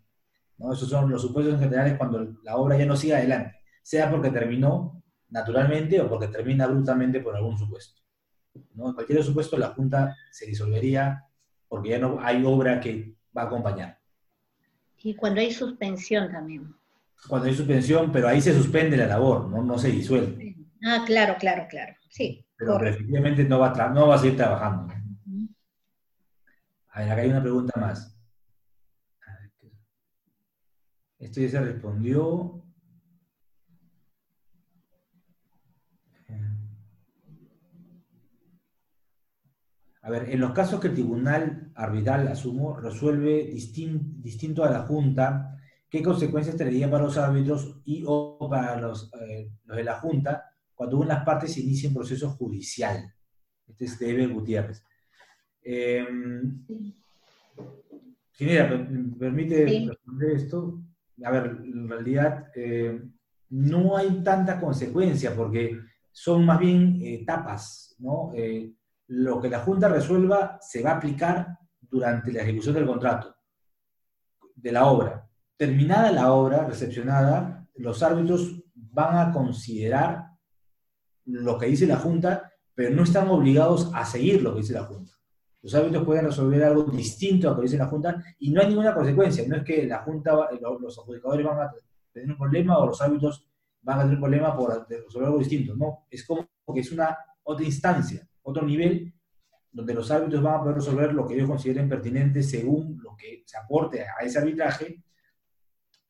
Esos son los supuestos en general cuando la obra ya no sigue adelante, sea porque terminó naturalmente o porque termina abruptamente por algún supuesto. ¿no? En cualquier supuesto la Junta se disolvería porque ya no hay obra que va a acompañar. Y cuando hay suspensión también. Cuando hay suspensión, pero ahí se suspende la labor, no, no se disuelve. Ah, claro, claro, claro. Sí. Pero efectivamente no va, a no va a seguir trabajando. A ver, acá hay una pregunta más. Esto ya se respondió. A ver, en los casos que el tribunal arbitral, asumo, resuelve distinto a la Junta, ¿qué consecuencias tendría para los árbitros y o para los, eh, de la Junta cuando una de las partes inicia un proceso judicial? Este es de Gutiérrez. Eh, ¿me permite responder esto? A ver, en realidad eh, no hay tanta consecuencia porque son más bien etapas, ¿no? Eh, lo que la Junta resuelva se va a aplicar durante la ejecución del contrato, de la obra. Terminada la obra, recepcionada, los árbitros van a considerar lo que dice la Junta, pero no están obligados a seguir lo que dice la Junta. Los árbitros pueden resolver algo distinto a lo que dice la Junta y no hay ninguna consecuencia. No es que la Junta, los adjudicadores van a tener un problema o los árbitros van a tener un problema por resolver algo distinto. No, es como que es una otra instancia otro nivel donde los árbitros van a poder resolver lo que ellos consideren pertinente según lo que se aporte a ese arbitraje.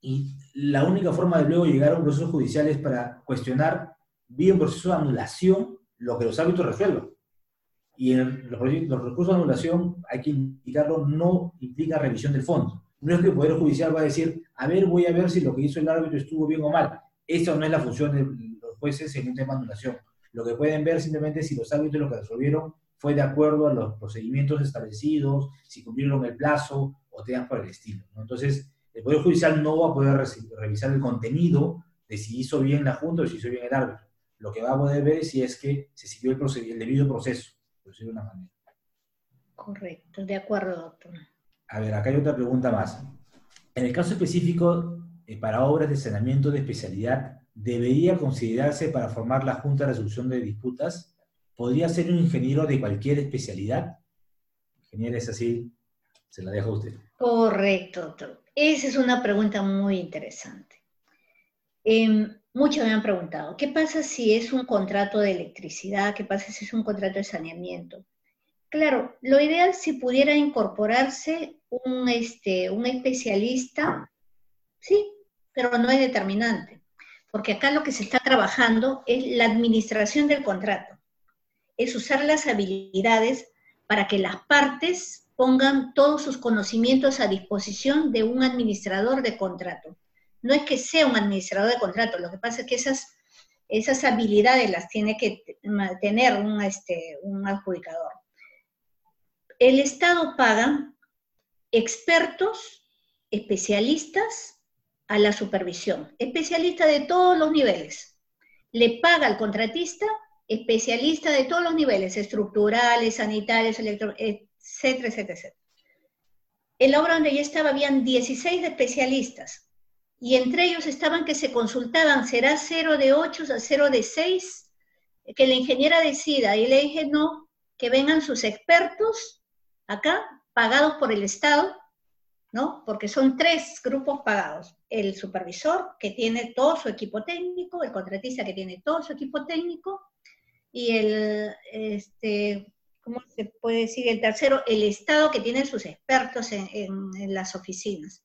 Y la única forma de luego llegar a un proceso judicial es para cuestionar, vía un proceso de anulación, lo que los árbitros resuelvan. Y en los, recursos de anulación, hay que indicarlo, no implica revisión del fondo. No es que el Poder Judicial va a decir, a ver, voy a ver si lo que hizo el árbitro estuvo bien o mal. Esa no es la función de los jueces en un tema de anulación. Lo que pueden ver simplemente si los árbitros lo que resolvieron fue de acuerdo a los procedimientos establecidos, si cumplieron el plazo o temas por el estilo. Entonces, el Poder Judicial no va a poder revisar el contenido de si hizo bien la Junta o si hizo bien el árbitro. Lo que va a poder ver es si es que se siguió el, el debido proceso, por decirlo de una manera. Correcto, de acuerdo, doctor. A ver, acá hay otra pregunta más. En el caso específico, eh, para obras de saneamiento de especialidad, debería considerarse para formar la Junta de Resolución de Disputas? ¿Podría ser un ingeniero de cualquier especialidad? Ingeniero es así, se la dejo a usted. Correcto, doctor. Esa es una pregunta muy interesante. Em, muchos me han preguntado, ¿qué pasa si es un contrato de electricidad? ¿Qué pasa si es un contrato de saneamiento? Claro, lo ideal si pudiera incorporarse un, este, un especialista, sí, pero no es determinante, porque acá lo que se está trabajando es la administración del contrato, es usar las habilidades para que las partes pongan todos sus conocimientos a disposición de un administrador de contrato. No es que sea un administrador de contrato, lo que pasa es que esas, esas habilidades las tiene que tener un, este, un adjudicador el Estado paga expertos, especialistas a la supervisión, especialistas de todos los niveles. Le paga al contratista especialistas de todos los niveles, estructurales, sanitarios, electro, etcétera, etcétera, etcétera. En la obra donde yo estaba habían 16 especialistas y entre ellos estaban que se consultaban, ¿será 0 de 8 a 0 de 6? Que la ingeniera decida y le dije, no, que vengan sus expertos acá pagados por el Estado, ¿no? Porque son tres grupos pagados. El supervisor, que tiene todo su equipo técnico, el contratista, que tiene todo su equipo técnico, y el, este, ¿cómo se puede decir? El tercero, el Estado, que tiene sus expertos en, en las oficinas.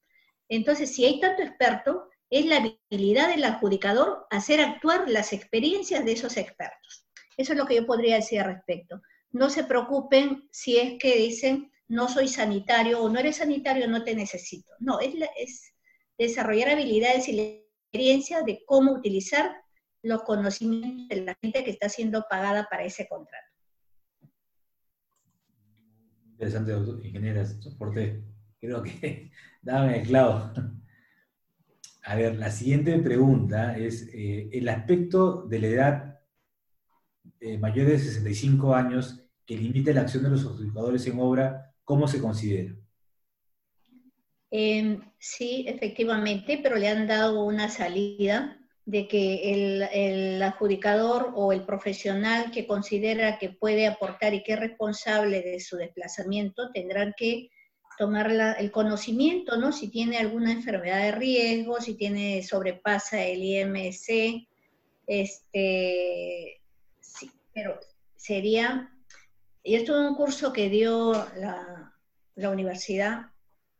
Entonces, si hay tanto experto, es la habilidad del adjudicador hacer actuar las experiencias de esos expertos. Eso es lo que yo podría decir al respecto no se preocupen si es que dicen no soy sanitario o no eres sanitario, no te necesito. No, es, es desarrollar habilidades y la experiencia de cómo utilizar los conocimientos de la gente que está siendo pagada para ese contrato. Interesante, ingeniera, soporte. Creo que dame el clavo. A ver, la siguiente pregunta es eh, el aspecto de la edad eh, mayor de 65 años que limite la acción de los adjudicadores en obra, ¿cómo se considera? Em, sí, efectivamente, pero le han dado una salida de que el, adjudicador o el profesional que considera que puede aportar y que es responsable de su desplazamiento tendrán que tomar el conocimiento, ¿no? Si tiene alguna enfermedad de riesgo, si tiene sobrepasa el IMC, este, sí, pero sería y esto es un curso que dio la, universidad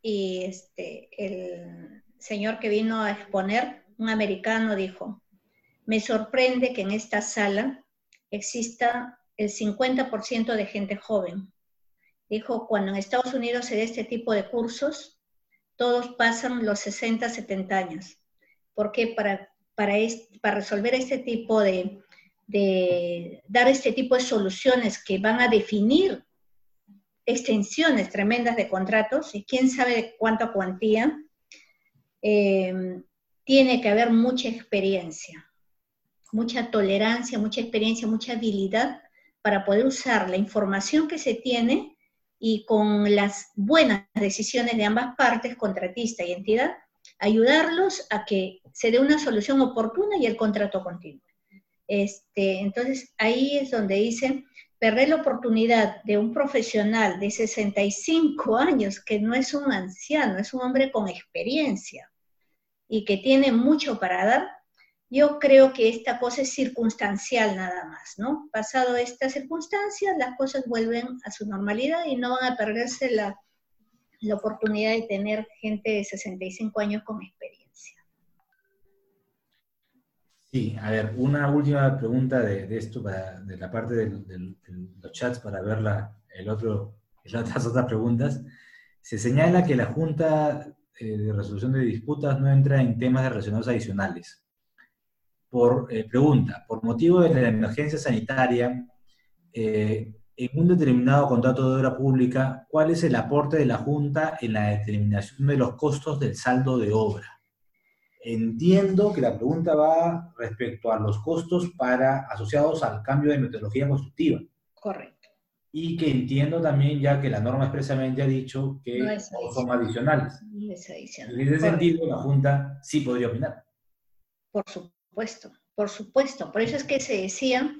y este, el señor que vino a exponer, un americano, dijo, me sorprende que en esta sala exista el 50% de gente joven. Dijo, cuando en Estados Unidos se da este tipo de cursos, todos pasan los 60, 70 años. Porque para, para, para resolver este tipo de, de dar este tipo de soluciones que van a definir extensiones tremendas de contratos y quién sabe cuánta cuantía, eh, tiene que haber mucha experiencia, mucha tolerancia, mucha experiencia, mucha habilidad para poder usar la información que se tiene y con las buenas decisiones de ambas partes, contratista y entidad, ayudarlos a que se dé una solución oportuna y el contrato continúe. Este, entonces ahí es donde dicen, perder la oportunidad de un profesional de 65 años, que no es un anciano, es un hombre con experiencia y que tiene mucho para dar, yo creo que esta cosa es circunstancial nada más, ¿no? Pasado esta circunstancia, las cosas vuelven a su normalidad y no van a perderse la, la oportunidad de tener gente de 65 años con experiencia. Sí, a ver, una última pregunta de, esto, de la parte de, los chats para ver el otro, las otras preguntas. Se señala que la Junta eh, de Resolución de Disputas no entra en temas relacionados adicionales. Por eh, pregunta, por motivo de la emergencia sanitaria, eh, en un determinado contrato de obra pública, ¿cuál es el aporte de la Junta en la determinación de los costos del saldo de obra? Entiendo que la pregunta va respecto a los costos para, asociados al cambio de metodología constructiva. Correcto. Y que entiendo también ya que la norma expresamente ha dicho que no, son adicionales. No es adicional. En ese sentido, la Junta sí podría opinar. Por supuesto, por supuesto. Por eso es que se decía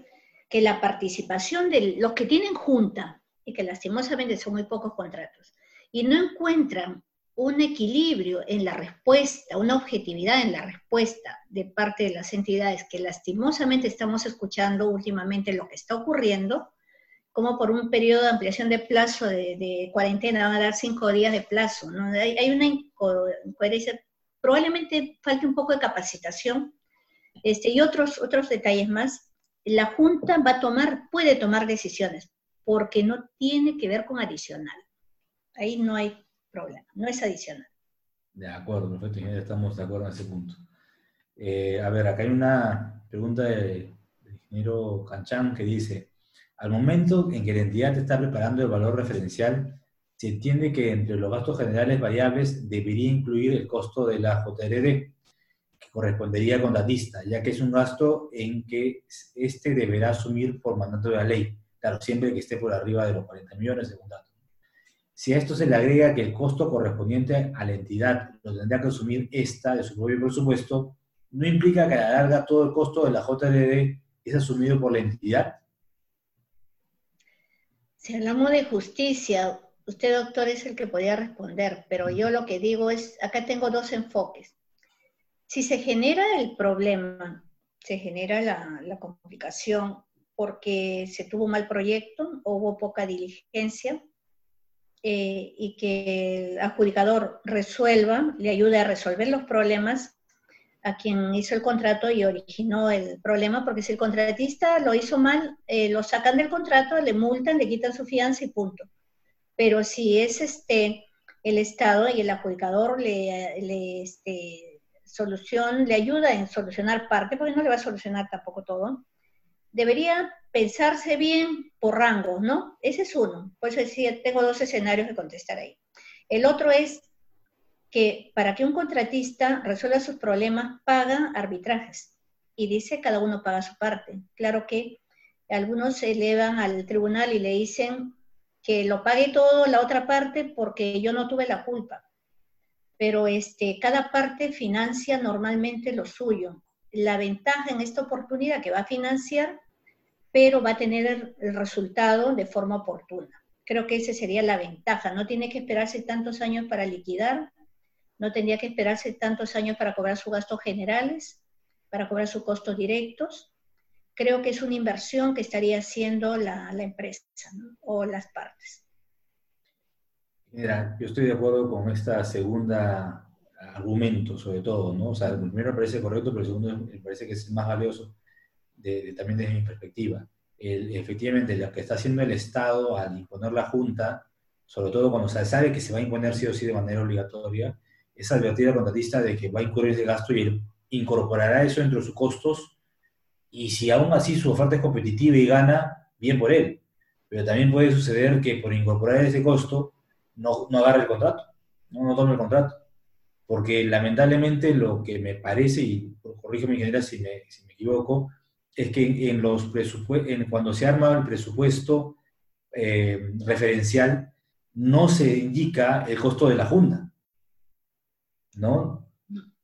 que la participación de los que tienen Junta, y que lastimosamente son muy pocos contratos, y no encuentran un equilibrio en la respuesta, una objetividad en la respuesta de parte de las entidades que lastimosamente estamos escuchando últimamente lo que está ocurriendo, como por un periodo de ampliación de plazo de, cuarentena van a dar cinco días de plazo. ¿no? Hay, una incoherencia, probablemente falte un poco de capacitación este, y otros, otros detalles más. La Junta va a tomar, puede tomar decisiones, porque no tiene que ver con adicional. Ahí no hay problema, no es adicional. De acuerdo, perfecto, ingeniero, estamos de acuerdo en ese punto. Eh, a ver, acá hay una pregunta del ingeniero Canchán que dice, al momento en que la entidad está preparando el valor referencial, se entiende que entre los gastos generales variables debería incluir el costo de la JRD, que correspondería con la lista, ya que es un gasto en que éste deberá asumir por mandato de la ley, claro, siempre que esté por arriba de los 40 millones, según dato. Si a esto se le agrega que el costo correspondiente a la entidad lo tendrá que asumir esta de su propio presupuesto, no implica que a la larga todo el costo de la JRD es asumido por la entidad. Si hablamos de justicia, usted doctor es el que podría responder, pero yo lo que digo es, acá tengo dos enfoques. Si se genera el problema, se genera la, la complicación porque se tuvo un mal proyecto hubo poca diligencia, eh, y que el adjudicador resuelva, le ayude a resolver los problemas a quien hizo el contrato y originó el problema, porque si el contratista lo hizo mal, eh, lo sacan del contrato, le multan, le quitan su fianza y punto. Pero si es este el Estado y el adjudicador le, le este, solución, le ayuda en solucionar parte, porque no le va a solucionar tampoco todo, debería pensarse bien por rango, ¿no? Ese es uno. Por eso decía, tengo dos escenarios que contestar ahí. El otro es para que un contratista resuelva sus problemas, paga arbitrajes. Y dice, cada uno paga su parte. Claro que algunos se elevan al tribunal y le dicen que lo pague todo la otra parte porque yo no tuve la culpa. Pero este, cada parte financia normalmente lo suyo. La ventaja en esta oportunidad que va a financiar pero va a tener el resultado de forma oportuna. Creo que esa sería la ventaja. No tiene que esperarse tantos años para liquidar, no tendría que esperarse tantos años para cobrar sus gastos generales, para cobrar sus costos directos. Creo que es una inversión que estaría haciendo la, empresa o las partes. Mira, yo estoy de acuerdo con esta segunda argumento, sobre todo, ¿no? O sea, el primero me parece correcto, pero el segundo me parece que es más valioso también desde mi perspectiva. efectivamente, lo que está haciendo el Estado al imponer la Junta, sobre todo cuando se sabe que se va a imponer sí o sí de manera obligatoria, es advertir al contratista de que va a incurrir ese gasto y él incorporará eso entre sus costos y si aún así su oferta es competitiva y gana, bien por él. Pero también puede suceder que por incorporar ese costo no, no agarre el contrato, no, no tome el contrato. Porque lamentablemente lo que me parece, y corrígeme ingeniera si me, si me equivoco, es que en los en, cuando se arma el presupuesto eh, referencial, no se indica el costo de la Junta, ¿no?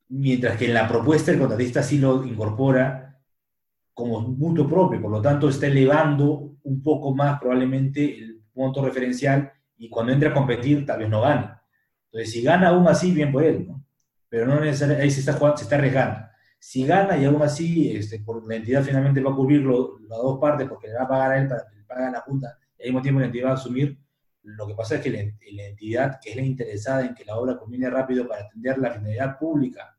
Mientras que en la propuesta el contratista sí lo incorpora como mutuo propio, por lo tanto está elevando un poco más probablemente el monto referencial y cuando entra a competir tal vez no gane. Entonces, si gana aún así, bien por él. Pero no necesariamente, ahí se está, se está arriesgando. Si gana y aún así este, por la entidad finalmente va a cubrir las dos partes porque le va a pagar a él para que le pague a la Junta y al mismo tiempo la entidad va a asumir, lo que pasa es que la, entidad que es la interesada en que la obra combine rápido para atender la finalidad pública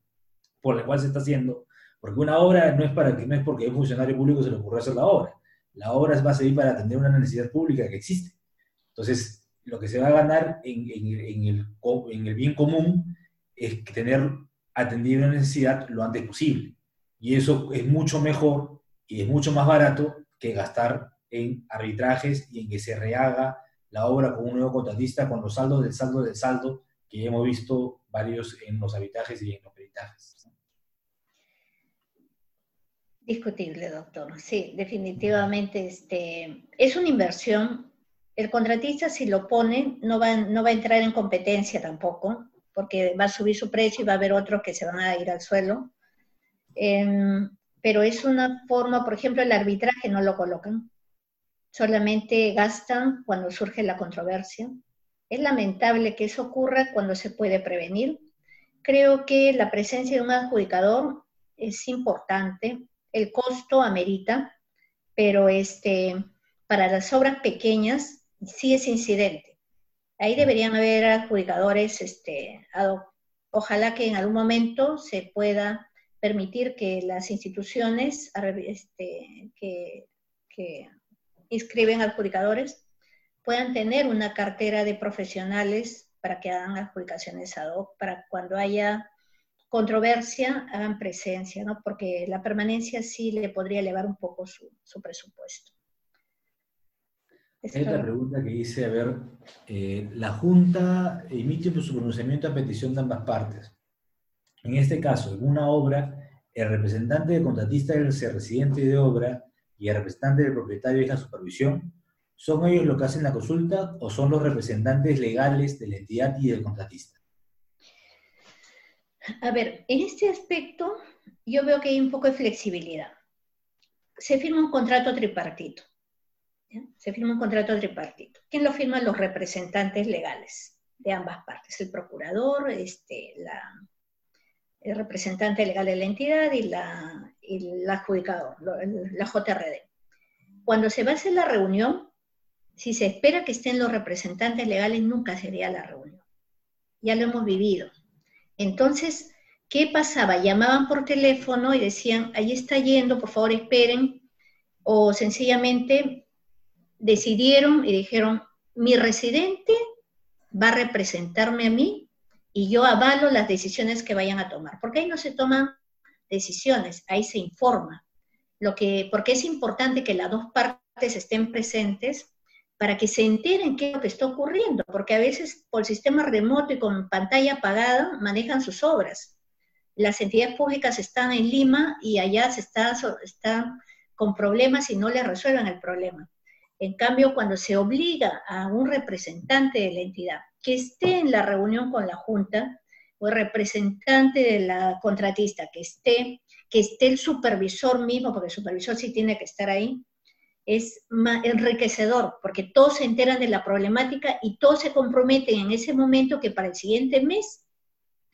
por la cual se está haciendo, porque una obra no es, para que, no es porque un funcionario público se le ocurrió hacer la obra, la obra va a servir para atender una necesidad pública que existe. Entonces, lo que se va a ganar en, el, en el bien común es tener atender una necesidad lo antes posible. Y eso es mucho mejor y es mucho más barato que gastar en arbitrajes y en que se rehaga la obra con un nuevo contratista con los saldos del saldo del saldo que hemos visto varios en los arbitrajes y en los peritajes. Discutible, doctor. Sí, definitivamente este, es una inversión. El contratista, si lo pone, no va, no va a entrar en competencia tampoco porque va a subir su precio y va a haber otros que se van a ir al suelo. Em, pero es una forma, por ejemplo, el arbitraje no lo colocan, solamente gastan cuando surge la controversia. Es lamentable que eso ocurra cuando se puede prevenir. Creo que la presencia de un adjudicador es importante, el costo amerita, pero este, para las obras pequeñas sí es incidente. Ahí deberían haber adjudicadores este, Ojalá que en algún momento se pueda permitir que las instituciones este, que, que inscriben adjudicadores puedan tener una cartera de profesionales para que hagan adjudicaciones ad hoc, para cuando haya controversia hagan presencia, ¿no? Porque la permanencia sí le podría elevar un poco su, presupuesto. Esta pregunta que dice, a ver, eh, la Junta emite su pronunciamiento a petición de ambas partes. En este caso, en una obra, el representante del contratista es el residente de obra y el representante del propietario es la supervisión. ¿Son ellos los que hacen la consulta o son los representantes legales de la entidad y del contratista? A ver, en este aspecto yo veo que hay un poco de flexibilidad. Se firma un contrato tripartito. Se firma un contrato tripartito. ¿Quién lo firma? Los representantes legales de ambas partes, el procurador, este, el representante legal de la entidad y la, y adjudicador, la JRD. Cuando se va a hacer la reunión, si se espera que estén los representantes legales, nunca sería la reunión. Ya lo hemos vivido. Entonces, ¿qué pasaba? Llamaban por teléfono y decían, ahí está yendo, por favor esperen, o sencillamente decidieron y dijeron, mi residente va a representarme a mí y yo avalo las decisiones que vayan a tomar, porque ahí no se toman decisiones, ahí se informa. Lo que, porque es importante que las dos partes estén presentes para que se enteren qué es lo que está ocurriendo, porque a veces por sistema remoto y con pantalla apagada manejan sus obras. Las entidades públicas están en Lima y allá se está, están con problemas y no les resuelven el problema. En cambio, cuando se obliga a un representante de la entidad que esté en la reunión con la Junta, o el representante de la contratista que esté, que esté el supervisor mismo, porque el supervisor sí tiene que estar ahí, es enriquecedor, porque todos se enteran de la problemática y todos se comprometen en ese momento que para el siguiente mes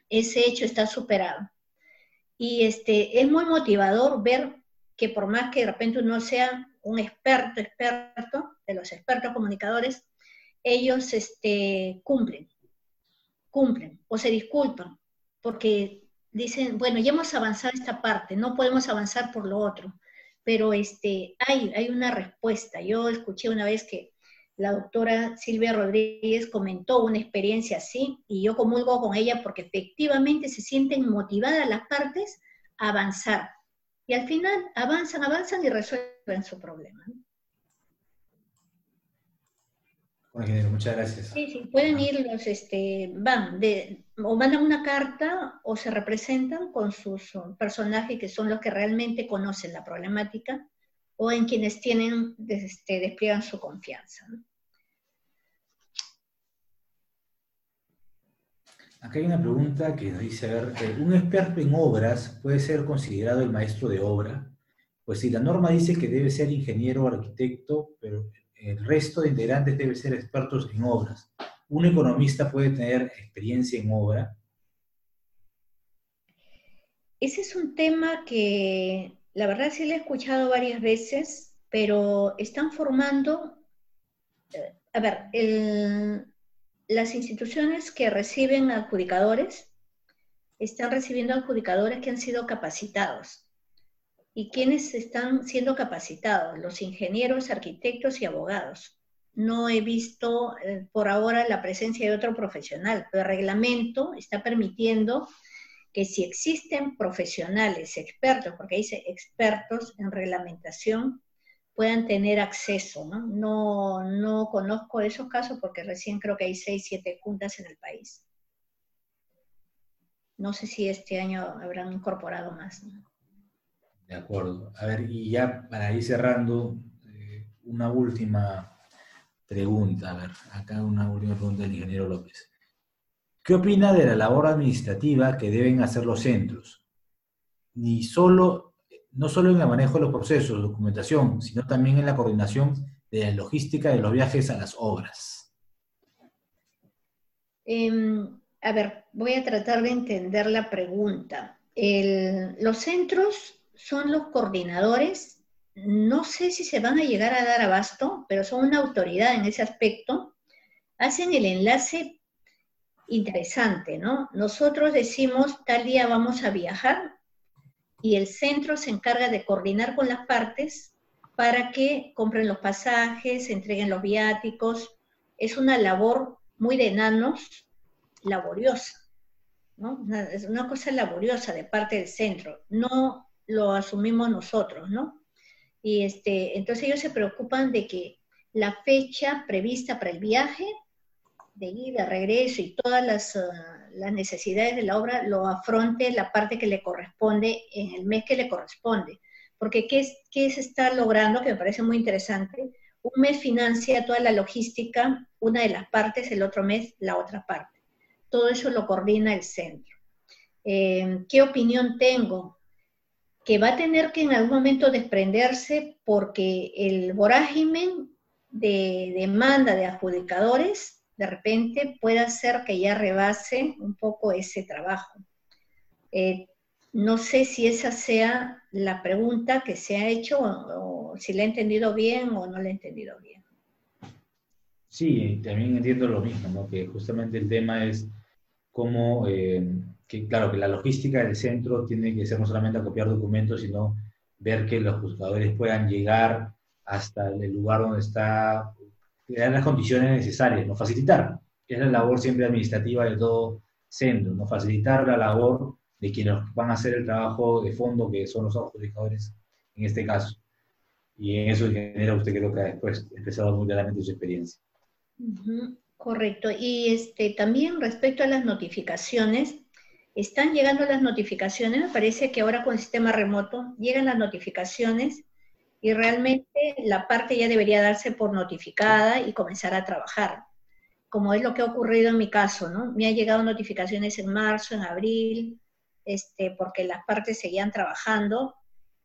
ese hecho está superado. Y este, es muy motivador ver que por más que de repente uno sea un experto, experto, de los expertos comunicadores, ellos este, cumplen, cumplen o se disculpan, porque dicen, bueno, ya hemos avanzado esta parte, no podemos avanzar por lo otro pero este, hay, hay una respuesta. Yo escuché una vez que la doctora Silvia Rodríguez comentó una experiencia así y yo comulgo con ella porque efectivamente se sienten motivadas las partes a avanzar. Y al final avanzan, avanzan y resuelven su problema. Bueno, muchas gracias. Sí, sí, pueden ir los, este, van, de, o mandan una carta o se representan con sus personajes que son los que realmente conocen la problemática o en quienes tienen, este, despliegan su confianza. Acá hay una pregunta que nos dice, a ver, eh, ¿un experto en obras puede ser considerado el maestro de obra? Pues si la norma dice que debe ser ingeniero o arquitecto, pero el resto de integrantes deben ser expertos en obras. ¿Un economista puede tener experiencia en obra? Ese es un tema que la verdad sí lo he escuchado varias veces, pero están formando, eh, a ver, las instituciones que reciben adjudicadores están recibiendo adjudicadores que han sido capacitados y quienes están siendo capacitados, los ingenieros, arquitectos y abogados. No he visto eh, por ahora la presencia de otro profesional, pero el reglamento está permitiendo que si existen profesionales, expertos, porque dice expertos en reglamentación, puedan tener acceso. ¿no? No, no conozco esos casos porque recién creo que hay seis, siete juntas en el país. No sé si este año habrán incorporado más. De acuerdo. A ver, y ya para ir cerrando, eh, una última pregunta. A ver, acá una última pregunta del ingeniero López. ¿Qué opina de la labor administrativa que deben hacer los centros? Ni solo, no solo en el manejo de los procesos, documentación, sino también en la coordinación de la logística de los viajes a las obras. Em, a ver, voy a tratar de entender la pregunta. los centros son los coordinadores no sé si se van a llegar a dar abasto, pero son una autoridad en ese aspecto, hacen el enlace interesante, ¿no? Nosotros decimos, tal día vamos a viajar y el centro se encarga de coordinar con las partes para que compren los pasajes, entreguen los viáticos. Es una labor muy de enanos, laboriosa, ¿no? Es una cosa laboriosa de parte del centro. No lo asumimos nosotros, ¿no? Y este, entonces ellos se preocupan de que la fecha prevista para el viaje de ida, regreso y todas las, ah, las, necesidades de la obra lo afronte la parte que le corresponde en el mes que le corresponde. Porque ¿qué, ¿qué se está logrando? Que me parece muy interesante. Un mes financia toda la logística, una de las partes, el otro mes la otra parte. Todo eso lo coordina el centro. Eh, ¿Qué opinión tengo? Que va a tener que en algún momento desprenderse porque el vorágine de demanda de adjudicadores de repente pueda ser que ya rebase un poco ese trabajo. Eh, no sé si esa sea la pregunta que se ha hecho o, si la he entendido bien o no la he entendido bien. Sí, también entiendo lo mismo, ¿no? que justamente el tema es cómo, eh, que claro, que la logística del centro tiene que ser no solamente acopiar documentos, sino ver que los juzgadores puedan llegar hasta el lugar donde está crear las condiciones necesarias, no facilitar, que es la labor siempre administrativa de todo centro, no facilitar la labor de quienes van a hacer el trabajo de fondo, que son los adjudicadores en este caso. Y en eso genera usted creo que después empezado muy claramente su experiencia. correcto. Y este, también respecto a las notificaciones, están llegando las notificaciones, me parece que ahora con el sistema remoto llegan las notificaciones y realmente la parte ya debería darse por notificada y comenzar a trabajar, como es lo que ha ocurrido en mi caso, ¿no? Me han llegado notificaciones en marzo, en abril, este, porque las partes seguían trabajando,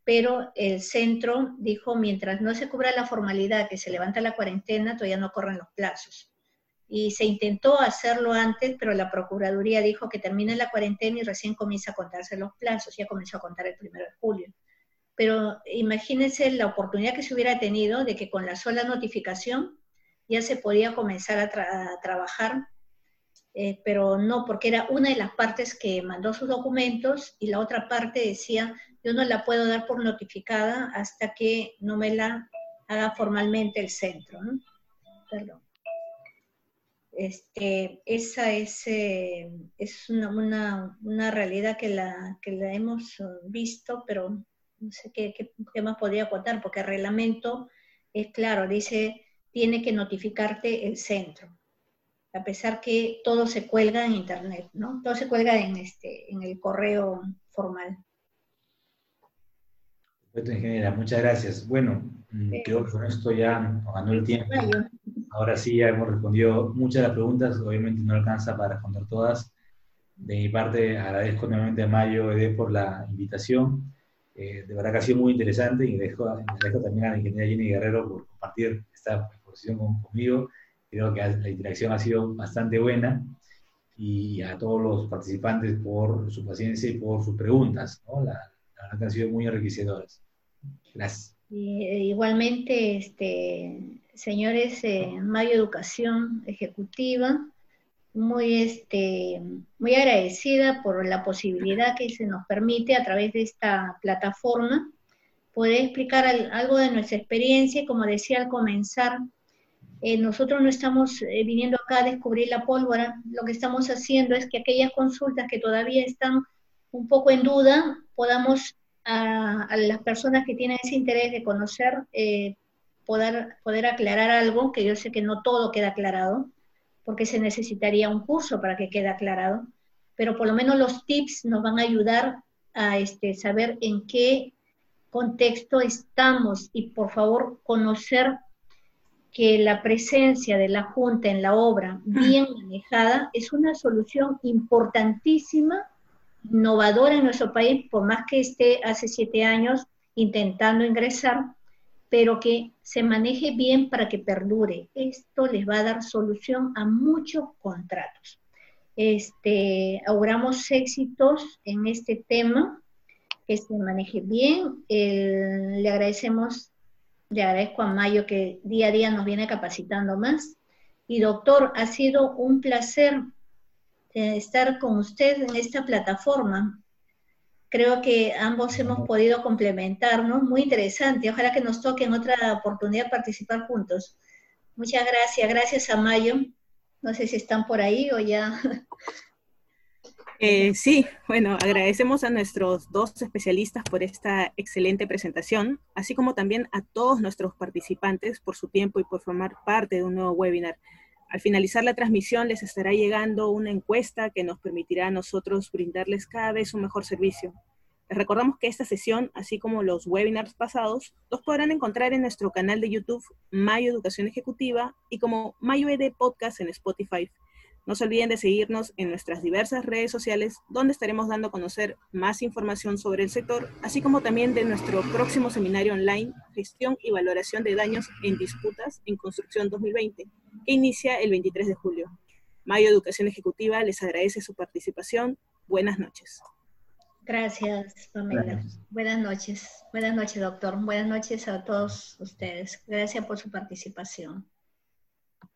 pero el centro dijo, mientras no se cubra la formalidad que se levanta la cuarentena, todavía no corren los plazos. Y se intentó hacerlo antes, pero la Procuraduría dijo que termine la cuarentena y recién comienza a contarse los plazos, ya comenzó a contar el primero de julio pero imagínense la oportunidad que se hubiera tenido de que con la sola notificación ya se podía comenzar a, trabajar, eh, pero no, porque era una de las partes que mandó sus documentos y la otra parte decía, yo no la puedo dar por notificada hasta que no me la haga formalmente el centro. Perdón. Este, esa es, eh, es una, una, realidad que la, que la hemos visto, pero no sé qué, más podría contar, porque el reglamento es claro, dice, tiene que notificarte el centro, a pesar que todo se cuelga en internet, ¿no? Todo se cuelga en, este, en el correo formal. Perfecto, ingeniera, muchas gracias. Bueno, mm, creo que con esto ya ganó el tiempo. Ahora sí ya hemos respondido muchas de las preguntas, obviamente no alcanza para responder todas. De mi parte, agradezco nuevamente a Mayo Ede por la invitación. Eh, de verdad que ha sido muy interesante y dejo, dejo también a la ingeniera Jenny Guerrero por compartir esta exposición conmigo. Creo que la interacción ha sido bastante buena y a todos los participantes por su paciencia y por sus preguntas. ¿no? La, verdad que han sido muy enriquecedoras. Gracias. Eh, igualmente, este, señores, eh, Mayo Educación Ejecutiva, muy, este, muy agradecida por la posibilidad que se nos permite a través de esta plataforma poder explicar algo de nuestra experiencia. Como decía al comenzar, eh, nosotros no estamos eh, viniendo acá a descubrir la pólvora, lo que estamos haciendo es que aquellas consultas que todavía están un poco en duda, podamos a, las personas que tienen ese interés de conocer, eh, poder, poder aclarar algo, que yo sé que no todo queda aclarado, porque se necesitaría un curso para que quede aclarado, pero por lo menos los tips nos van a ayudar a este, saber en qué contexto estamos. Y por favor conocer que la presencia de la Junta en la obra bien manejada es una solución importantísima, innovadora en nuestro país, por más que esté hace siete años intentando ingresar, pero que se maneje bien para que perdure. Esto les va a dar solución a muchos contratos. Este, auguramos éxitos en este tema. que se maneje bien. le agradecemos, le agradezco a Mayo que día a día nos viene capacitando más. Y doctor, ha sido un placer eh, estar con usted en esta plataforma. Creo que ambos hemos podido complementarnos, muy interesante. Ojalá que nos toque en otra oportunidad participar juntos. Muchas gracias, gracias a Mayo. No sé si están por ahí o ya. Eh, sí, bueno, agradecemos a nuestros dos especialistas por esta excelente presentación, así como también a todos nuestros participantes por su tiempo y por formar parte de un nuevo webinar. Al finalizar la transmisión les estará llegando una encuesta que nos permitirá a nosotros brindarles cada vez un mejor servicio. Les recordamos que esta sesión, así como los webinars pasados, los podrán encontrar en nuestro canal de YouTube Mayo Educación Ejecutiva y como Mayo ED Podcast en Spotify. No se olviden de seguirnos en nuestras diversas redes sociales, donde estaremos dando a conocer más información sobre el sector, así como también de nuestro próximo seminario online, Gestión y Valoración de Daños en Disputas en Construcción 2020, que inicia el 23 de julio. Mayo Educación Ejecutiva les agradece su participación. Buenas noches. Gracias, Pamela. Buenas noches. Buenas noches, doctor. Buenas noches a todos ustedes. Gracias por su participación.